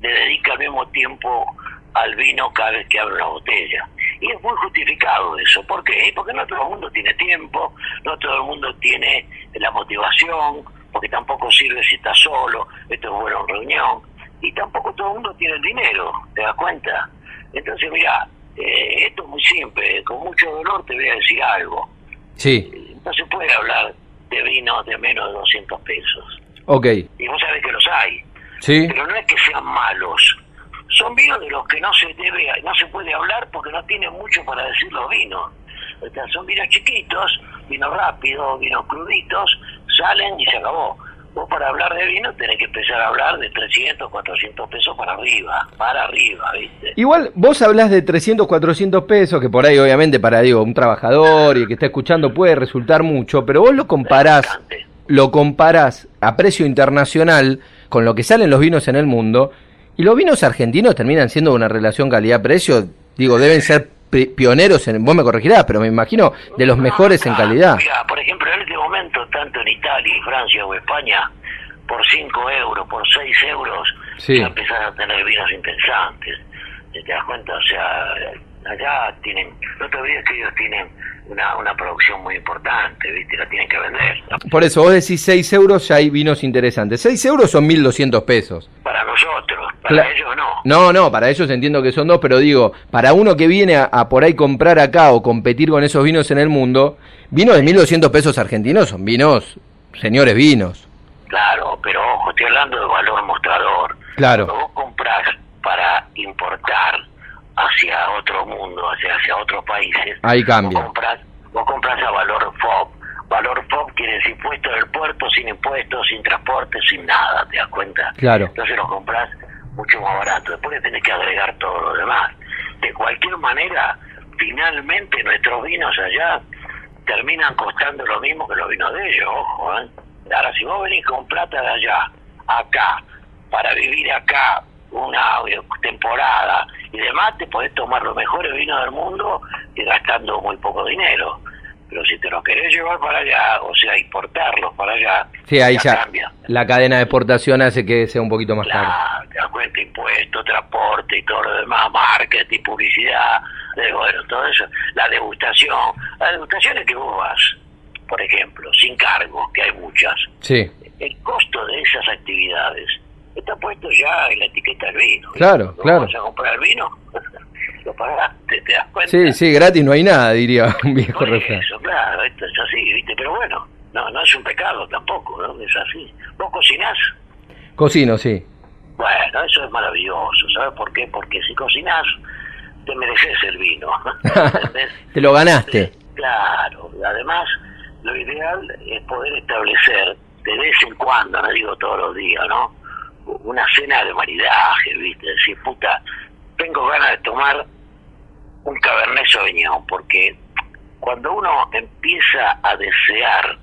S7: le dedica al mismo tiempo al vino cada vez que abre una botella. Y es muy justificado eso. ¿Por qué? Porque no todo el mundo tiene tiempo, no todo el mundo tiene la motivación, porque tampoco sirve si está solo, esto es bueno en reunión, y tampoco todo el mundo tiene el dinero, ¿te das cuenta? Entonces, mira, eh, esto es muy simple, con mucho dolor te voy a decir algo.
S2: Sí.
S7: No se puede hablar de vinos de menos de 200 pesos.
S2: Ok.
S7: Y vos sabés que los hay.
S2: Sí.
S7: Pero no es que sean malos, son vinos de los que no se debe, no se puede hablar porque no tienen mucho para decir los vinos. son vinos chiquitos, vinos rápidos, vinos cruditos, salen y se acabó. Vos para hablar de vino tenés que empezar a hablar de 300, 400 pesos para arriba, para arriba, ¿viste?
S2: Igual vos hablas de 300, 400 pesos, que por ahí obviamente para digo un trabajador y el que está escuchando puede resultar mucho, pero vos lo comparás, lo comparás a precio internacional con lo que salen los vinos en el mundo y los vinos argentinos terminan siendo una relación calidad-precio, digo, deben ser pioneros, en, vos me corregirás, pero me imagino de los mejores en calidad.
S7: Mira, por ejemplo, en este momento, tanto en Italia, Francia o España, por 5 euros, por 6 euros, ya empezás a tener vinos interesantes. ¿Te das cuenta? O sea, allá tienen, no te olvides que ellos tienen una, una producción muy importante, ¿viste? La tienen que vender.
S2: Por eso, vos decís 6 euros, ya hay vinos interesantes. 6 euros son 1.200 pesos.
S7: Para nosotros, para ellos no.
S2: No, no, para ellos entiendo que son dos, pero digo, para uno que viene a, por ahí comprar acá o competir con esos vinos en el mundo, vinos de 1.200 pesos argentinos son vinos, señores vinos.
S7: Claro, pero ojo, estoy hablando de valor mostrador.
S2: Claro.
S7: Cuando vos compras para importar hacia otro mundo, hacia, hacia otros países.
S2: Ahí cambia.
S7: Vos compras, vos compras a valor FOB. Valor FOB quiere decir puesto del puerto, sin impuestos, sin transporte, sin nada, ¿te das cuenta?
S2: Claro.
S7: Entonces lo compras mucho más barato. Después le tenés que agregar todo lo demás. De cualquier manera, finalmente nuestros vinos allá terminan costando lo mismo que los vinos de ellos, ojo, ¿eh? Ahora, si vos venís con plata de allá, acá, para vivir acá, una temporada y demás, te podés tomar los mejores vinos del mundo y gastando muy poco dinero. Pero si te los querés llevar para allá, o sea, importarlos para allá,
S2: sí, ahí ya, cambia. La cadena de exportación hace que sea un poquito más caro.
S7: Te das cuenta, impuestos, transporte y todo lo demás, marketing, publicidad, bueno, todo eso. La degustación. La degustación es que vos vas, por ejemplo, sin cargo, que hay muchas.
S2: Sí.
S7: El costo de esas actividades está puesto ya en la etiqueta del vino.
S2: Claro, claro.
S7: Vas a comprar el vino, [LAUGHS] lo pagaste, te das cuenta.
S2: Sí, sí, gratis no hay nada, diría un viejo refrán.
S7: Eso, claro, esto es así, ¿viste? Pero bueno, no, no es un pecado tampoco, ¿no? Es así. ¿Vos cocinás?
S2: Cocino, sí.
S7: Bueno, eso es maravilloso, ¿sabes por qué? Porque si cocinás, te mereces el vino. [LAUGHS] [LAUGHS]
S2: te lo ganaste.
S7: Claro, además, lo ideal es poder establecer de vez en cuando, no digo todos los días, ¿no? Una cena de maridaje, ¿viste? Decir, puta, tengo ganas de tomar un Cabernet Sauvignon, porque cuando uno empieza a desear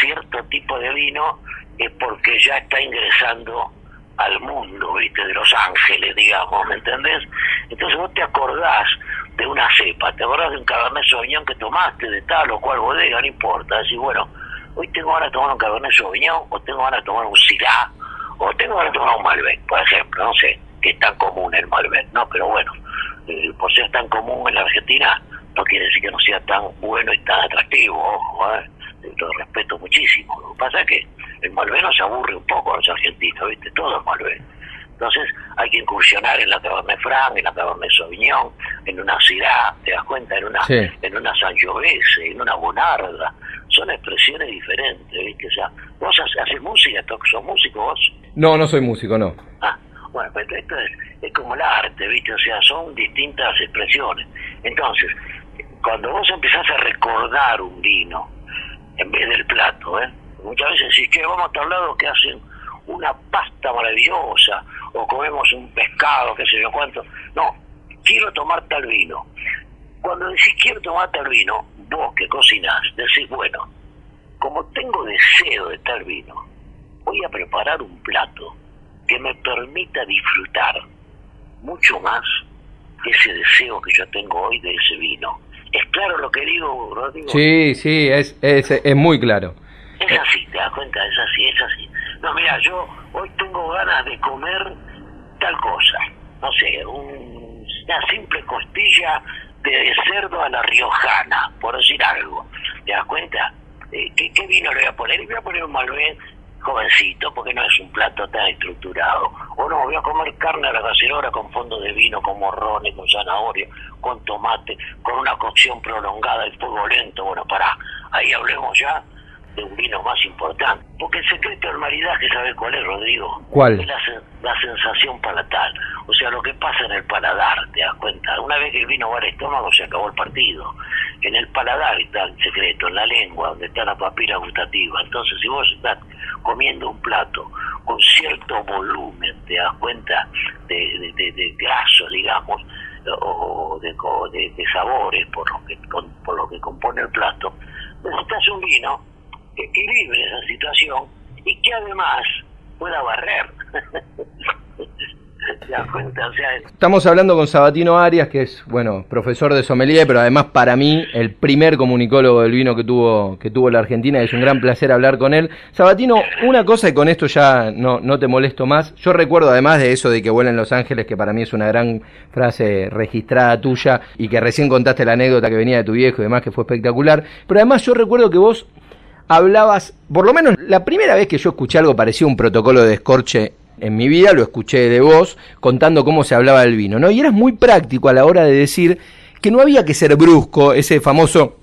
S7: cierto tipo de vino, es porque ya está ingresando al mundo, ¿viste? De Los Ángeles, digamos, ¿me entendés? Entonces vos te acordás de una cepa, te acordás de un Cabernet Sauvignon que tomaste de tal o cual bodega, no importa, decís, bueno, hoy tengo ganas de tomar un Cabernet Sauvignon o tengo ganas de tomar un Syrah o tengo un Malbec, por ejemplo, no sé, que es tan común el Malbec, ¿no? Pero bueno, eh, por ser tan común en la Argentina, no quiere decir que no sea tan bueno y tan atractivo, ojo, ¿eh? lo respeto muchísimo. Lo que pasa es que el Malbec nos aburre un poco a los argentinos, ¿viste? Todo es Malbec. Entonces hay que incursionar en la Cabernet Franc, en la Cabernet Sauvignon, en una Syrah, te das cuenta, en una en una Sangiovese, en una Bonarda. Son expresiones diferentes, ¿viste? O sea, vos haces, música, sos músico vos.
S2: No, no soy músico, no.
S7: Ah, bueno, pues esto es, es como el arte, ¿viste? O sea, son distintas expresiones. Entonces, cuando vos empezás a recordar un vino, en vez del plato, ¿eh? Muchas veces decís que vamos a lado que hacen una pasta maravillosa, o comemos un pescado, qué sé yo cuánto. No, quiero tomar tal vino. Cuando decís quiero tomar tal vino, vos que cocinás, decís, bueno, como tengo deseo de tal vino, voy a preparar un plato que me permita disfrutar mucho más ese deseo que yo tengo hoy de ese vino. ¿Es claro lo que digo, Rodrigo?
S2: Sí, sí, es, es, es muy claro.
S7: Es así, te das cuenta, es así, es así. No, mira, yo hoy tengo ganas de comer tal cosa, no sé, una simple costilla de cerdo a la riojana, por decir algo. ¿Te das cuenta? Eh, ¿qué, vino le voy a poner? Y voy a poner un malbec jovencito, porque no es un plato tan estructurado. O no, voy a comer carne a la cacerola con fondo de vino, con morrones, con zanahoria, con tomate, con una cocción prolongada y fuego lento. Bueno, para ahí hablemos ya de un vino más importante. Porque el secreto del maridaje, ¿sabes cuál es, Rodrigo?
S2: ¿Cuál?
S7: Es la, la, sensación palatal. O sea, lo que pasa en el paladar, ¿te das cuenta? Una vez que el vino va al estómago, se acabó el partido. En el paladar está el secreto, en la lengua, donde está la papila gustativa. Entonces, si vos estás comiendo un plato con cierto volumen, te das cuenta, de, de, de, graso, digamos, o de, de, sabores por lo, que, por lo que compone el plato, necesitas un vino que equilibre esa situación y que además pueda barrer. [LAUGHS]
S2: Estamos hablando con Sabatino Arias, que es, bueno, profesor de sommelier, pero además para mí el primer comunicólogo del vino que tuvo, que tuvo la Argentina, es un gran placer hablar con él. Sabatino, una cosa y con esto ya no, no te molesto más. Yo recuerdo además de eso de que vuela en Los Ángeles, que para mí es una gran frase registrada tuya, y que recién contaste la anécdota que venía de tu viejo y demás, que fue espectacular. Pero además yo recuerdo que vos hablabas, por lo menos la primera vez que yo escuché algo parecido a un protocolo de descorche en mi vida, lo escuché de vos contando cómo se hablaba del vino, ¿no? Y eras muy práctico a la hora de decir que no había que ser brusco, ese famoso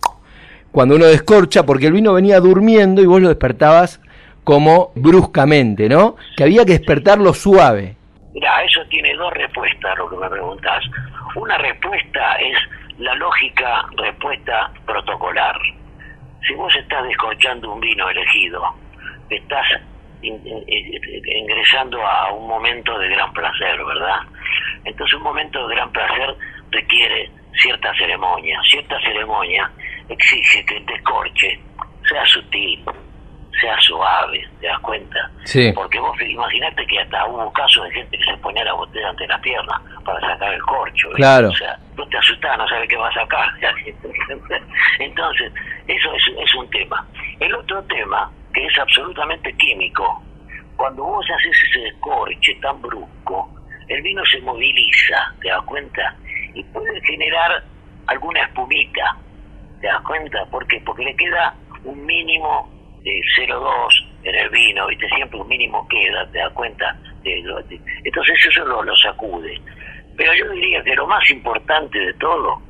S2: cuando uno descorcha, porque el vino venía durmiendo y vos lo despertabas como bruscamente, ¿no? Que había que despertarlo suave.
S7: Mira, eso tiene dos respuestas, lo que me preguntás. Una respuesta es la lógica respuesta protocolar. Si vos estás descorchando un vino elegido, estás ingresando a un momento de gran placer, ¿verdad? Entonces un momento de gran placer requiere cierta ceremonia. Cierta ceremonia exige que el descorche sea sutil, sea suave, ¿te das cuenta?
S2: Sí.
S7: Porque vos imaginate que hasta hubo casos de gente que se ponía la botella ante la pierna para sacar el corcho.
S2: Claro.
S7: O sea, no te asustás, no sabes qué va a sacar. [LAUGHS] Entonces, eso es, es un tema. El otro tema que es absolutamente químico. Cuando vos haces ese descorche tan brusco, el vino se moviliza, ¿te das cuenta? Y puede generar alguna espumita, ¿te das cuenta? ¿Por qué? Porque le queda un mínimo de 0,2 en el vino, ¿viste? Siempre un mínimo queda, ¿te das cuenta? Entonces eso lo, lo sacude. Pero yo diría que lo más importante de todo,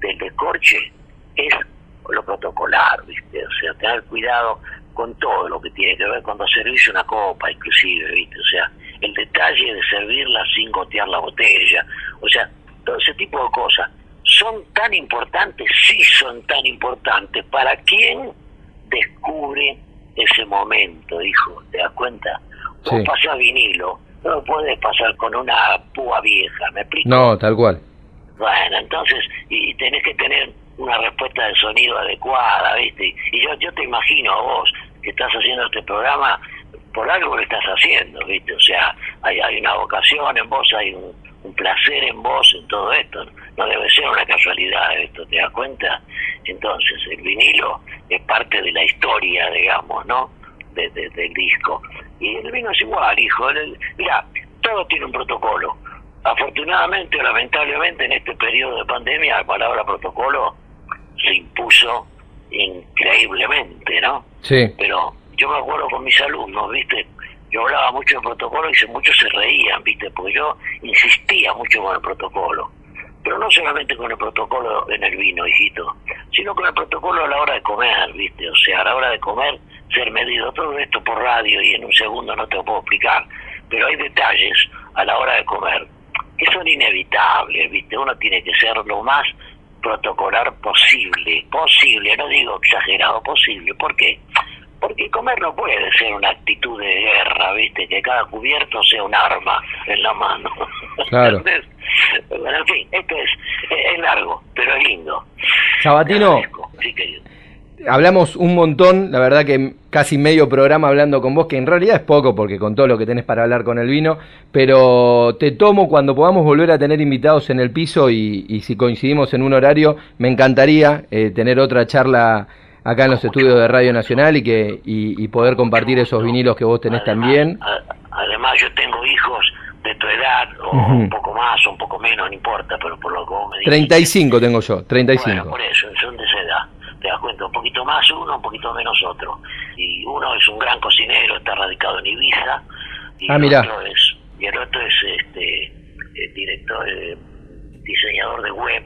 S7: del descorche, es lo protocolar, ¿viste? O sea, tener cuidado con todo lo que tiene que ver cuando servís una copa, inclusive, ¿viste? O sea, el detalle de servirla sin gotear la botella, o sea, todo ese tipo de cosas. ¿Son tan importantes? Sí son tan importantes. ¿Para quién descubre ese momento, hijo? ¿Te das cuenta? Vos pasás vinilo, no lo puedes pasar con una púa vieja, ¿me explico?
S2: No, tal cual.
S7: Bueno, entonces, y tenés que tener una respuesta de sonido adecuada, ¿viste? Y yo, yo te imagino a vos que estás haciendo este programa, por algo lo estás haciendo, ¿viste? O sea, hay, hay una vocación en vos, hay un, placer en vos en todo esto. No debe ser una casualidad esto, ¿te das cuenta? Entonces, el vinilo es parte de la historia, digamos, ¿no? De, del disco. Y el vino es igual, hijo. mira, todo tiene un protocolo. Afortunadamente o lamentablemente en este periodo de pandemia la palabra protocolo se impuso increíblemente, ¿no?
S2: Sí.
S7: Pero yo me acuerdo con mis alumnos, ¿viste? Yo hablaba mucho de protocolo y muchos se reían, ¿viste? Porque yo insistía mucho con el protocolo. Pero no solamente con el protocolo en el vino, hijito, sino con el protocolo a la hora de comer, ¿viste? O sea, a la hora de comer, ser medido. Todo esto por radio y en un segundo no te lo puedo explicar. Pero hay detalles a la hora de comer que son inevitables, ¿viste? Uno tiene que ser lo más protocolar posible, posible, no digo exagerado, posible. ¿Por qué? Porque comer no puede ser una actitud de guerra, ¿viste? Que cada cubierto sea un arma en la mano.
S2: Claro. [LAUGHS]
S7: bueno, en fin, esto es, es largo, pero es lindo.
S2: Sabatino. Sí, hablamos un montón, la verdad que casi medio programa hablando con vos, que en realidad es poco porque con todo lo que tenés para hablar con el vino, pero te tomo cuando podamos volver a tener invitados en el piso y, si coincidimos en un horario, me encantaría eh, tener otra charla acá en los estudios de Radio Nacional y que y, poder compartir esos vinilos que vos tenés también.
S7: Además yo tengo hijos de tu edad, o un poco más o un poco menos, no importa, pero por lo que vos me
S2: dices. 35 tengo yo, 35.
S7: Bueno, por eso, son de esa edad te das cuenta, un poquito más uno, un poquito menos otro. Y uno es un gran cocinero, está radicado en Ibiza, y,
S2: ah,
S7: el, otro es, y el otro es este director, eh, diseñador de web,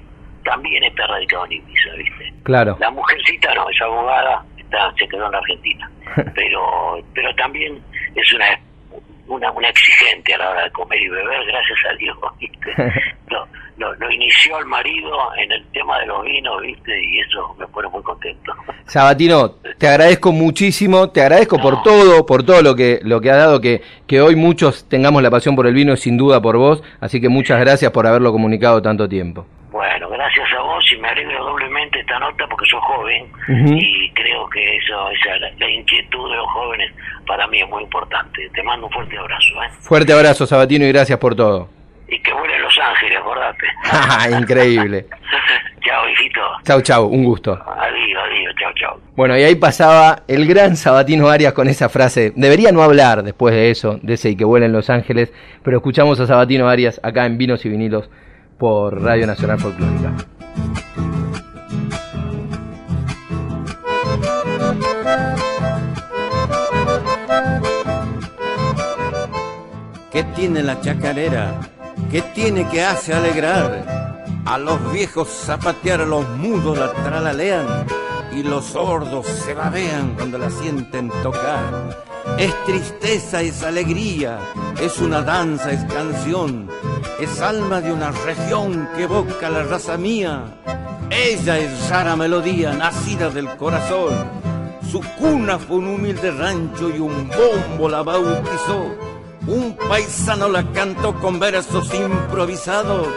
S2: Claro.
S7: La mujercita no, es abogada, está, se quedó en la Argentina, [LAUGHS] pero, pero también es una una, una exigente a la hora de comer y beber, gracias a Dios, [LAUGHS] ¿viste? [LAUGHS] Lo, lo, inició el marido en el tema de los vinos, ¿viste? Y eso me pone muy contento.
S2: Sabatino, te agradezco muchísimo, te agradezco por todo, por todo lo que, lo que ha dado, que, que hoy muchos tengamos la pasión por el vino, sin duda por vos, así que muchas gracias por haberlo comunicado tanto tiempo.
S7: Bueno, gracias a vos y me alegro doblemente esta nota porque sos joven y creo que eso, esa, la, inquietud de los jóvenes para mí es muy importante. Te mando un fuerte abrazo. ¿eh?
S2: Fuerte abrazo, Sabatino, y gracias por todo.
S7: y que vuelen Los Ángeles, acordate. [LAUGHS]
S2: Ah, increíble. [LAUGHS]
S7: chao, hijito.
S2: Chau, chau, un gusto.
S7: Adiós, adiós, chao, chao.
S2: Bueno, y ahí pasaba el gran Sabatino Arias con esa frase. Debería no hablar después de eso, de ese y que vuelen Los Ángeles, pero escuchamos a Sabatino Arias acá en Vinos y Vinilos por Radio Nacional Folclórica.
S8: ¿Qué tiene la chacarera? ¿Qué tiene que hace alegrar? A los viejos zapatear, a los mudos la tralalean y los sordos se babean cuando la sienten tocar. Es tristeza, es alegría, es una danza, es canción, es alma de una región que evoca la raza mía. Ella es rara melodía, nacida del corazón. Su cuna fue un humilde rancho y un bombo la bautizó. Un paisano la cantó con versos improvisados.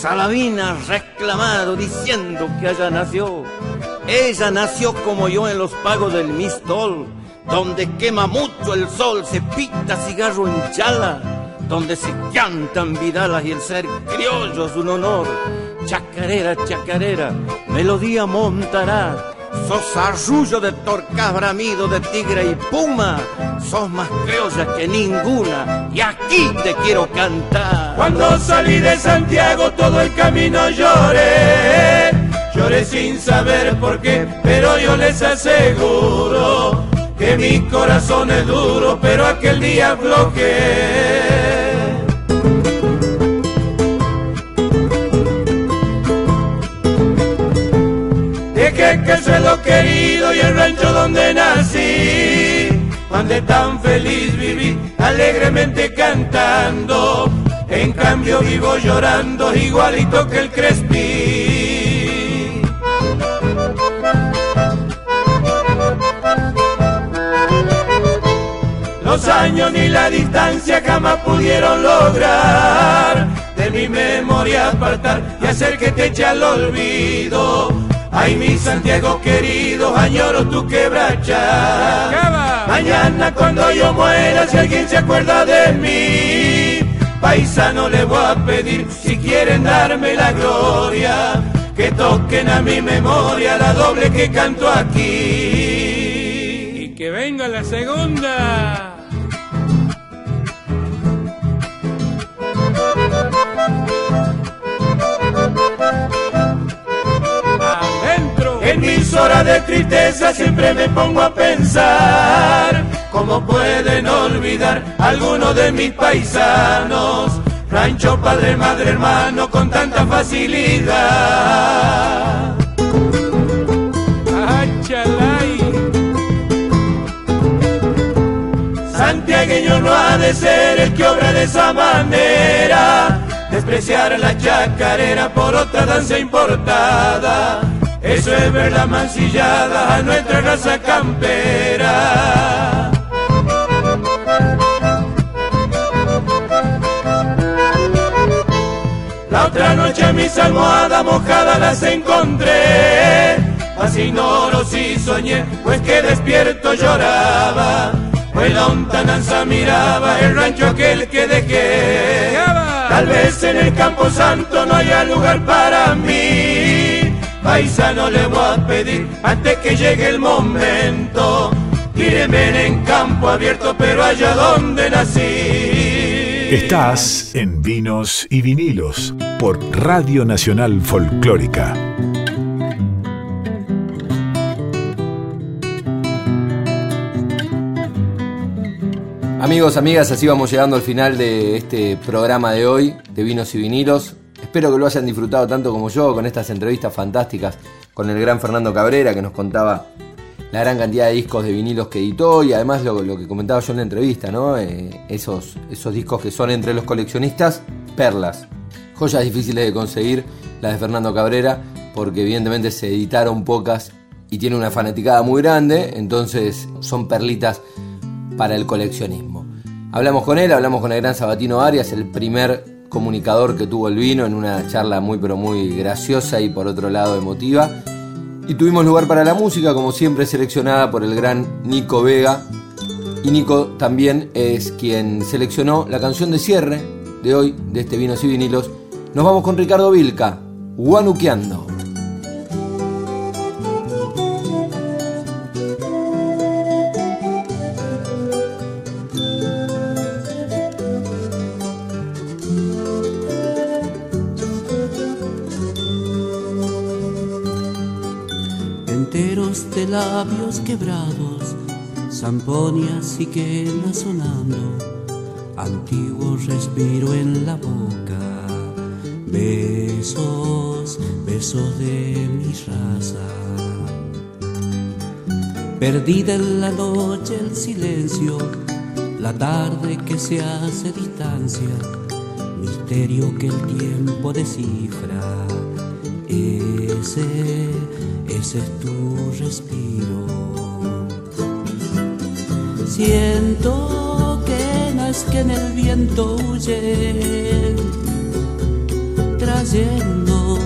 S8: Salavina reclamado diciendo que allá nació. Ella nació como yo en los pagos del Mistol, donde quema mucho el sol, se pita cigarro en chala, donde se cantan vidalas y el ser criollo es un honor. Chacarera, chacarera, melodía montará. Sos arrullo de torcas bramido de tigre y puma. Sos más criolla que ninguna y aquí te quiero cantar.
S3: Cuando salí de Santiago todo el camino lloré. Lloré sin saber por qué, pero yo les aseguro que mi corazón es duro, pero aquel día bloqueé. Que el suelo querido y el rancho donde nací, donde tan feliz viví, alegremente cantando. En cambio vivo llorando igualito que el Crespi. Los años ni la distancia jamás pudieron lograr de mi memoria apartar y hacer que te eche al olvido. Ay, mi Santiago querido, añoro tu quebracha. Mañana cuando yo muera, si alguien se acuerda de mí, paisano le voy a pedir si quieren darme la gloria, que toquen a mi memoria la doble que canto aquí.
S9: Y que venga la segunda.
S3: En mis horas de tristeza siempre me pongo a pensar cómo pueden olvidar algunos de mis paisanos. Rancho, padre, madre, hermano, con tanta facilidad. Santiagueño no ha de ser el que obra de esa manera, despreciar la chacarera por otra danza importada. Eso es ver la mancillada a nuestra raza campera. La otra noche mis almohadas mojadas las encontré. Así ignoro si soñé, pues que despierto lloraba. Pues la lontananza miraba el rancho aquel que dejé. Tal vez en el campo santo no haya lugar para mí. Paisano le voy a pedir antes que llegue el momento. Tíreme en campo abierto, pero allá donde nací.
S1: Estás en Vinos y Vinilos por Radio Nacional Folclórica.
S2: Amigos, amigas, así vamos llegando al final de este programa de hoy de Vinos y Vinilos. Espero que lo hayan disfrutado tanto como yo con estas entrevistas fantásticas con el gran Fernando Cabrera que nos contaba la gran cantidad de discos de vinilos que editó y además lo, que comentaba yo en la entrevista, ¿no? Eh, esos, esos discos que son entre los coleccionistas perlas, joyas difíciles de conseguir, las de Fernando Cabrera, porque evidentemente se editaron pocas y tiene una fanaticada muy grande, entonces son perlitas para el coleccionismo. Hablamos con él, hablamos con el gran Sabatino Arias, el primer comunicador que tuvo el vino en una charla muy pero muy graciosa y por otro lado emotiva. Y tuvimos lugar para la música, como siempre seleccionada por el gran Nico Vega. Y Nico también es quien seleccionó la canción de cierre de hoy, de este Vinos y Vinilos, nos vamos con Ricardo Vilca, Guanuqueando.
S10: Labios quebrados, zamponias y quedas sonando, antiguo respiro en la boca, besos, besos de mi raza. Perdida en la noche el silencio, la tarde que se hace distancia, misterio que el tiempo descifra. Ese, ese es tu respiro. Siento que no que en el viento huye, trayendo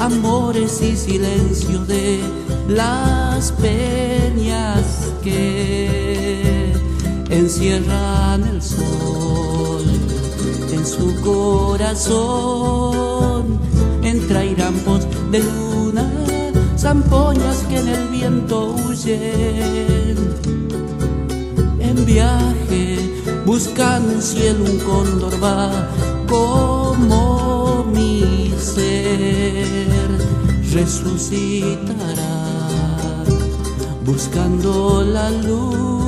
S10: amores y silencio de las peñas que encierran el sol en su corazón entre rampos de luna, zampoñas que en el viento huyen. Viaje, buscando cielo, un cóndor va como mi ser. Resucitará, buscando la luz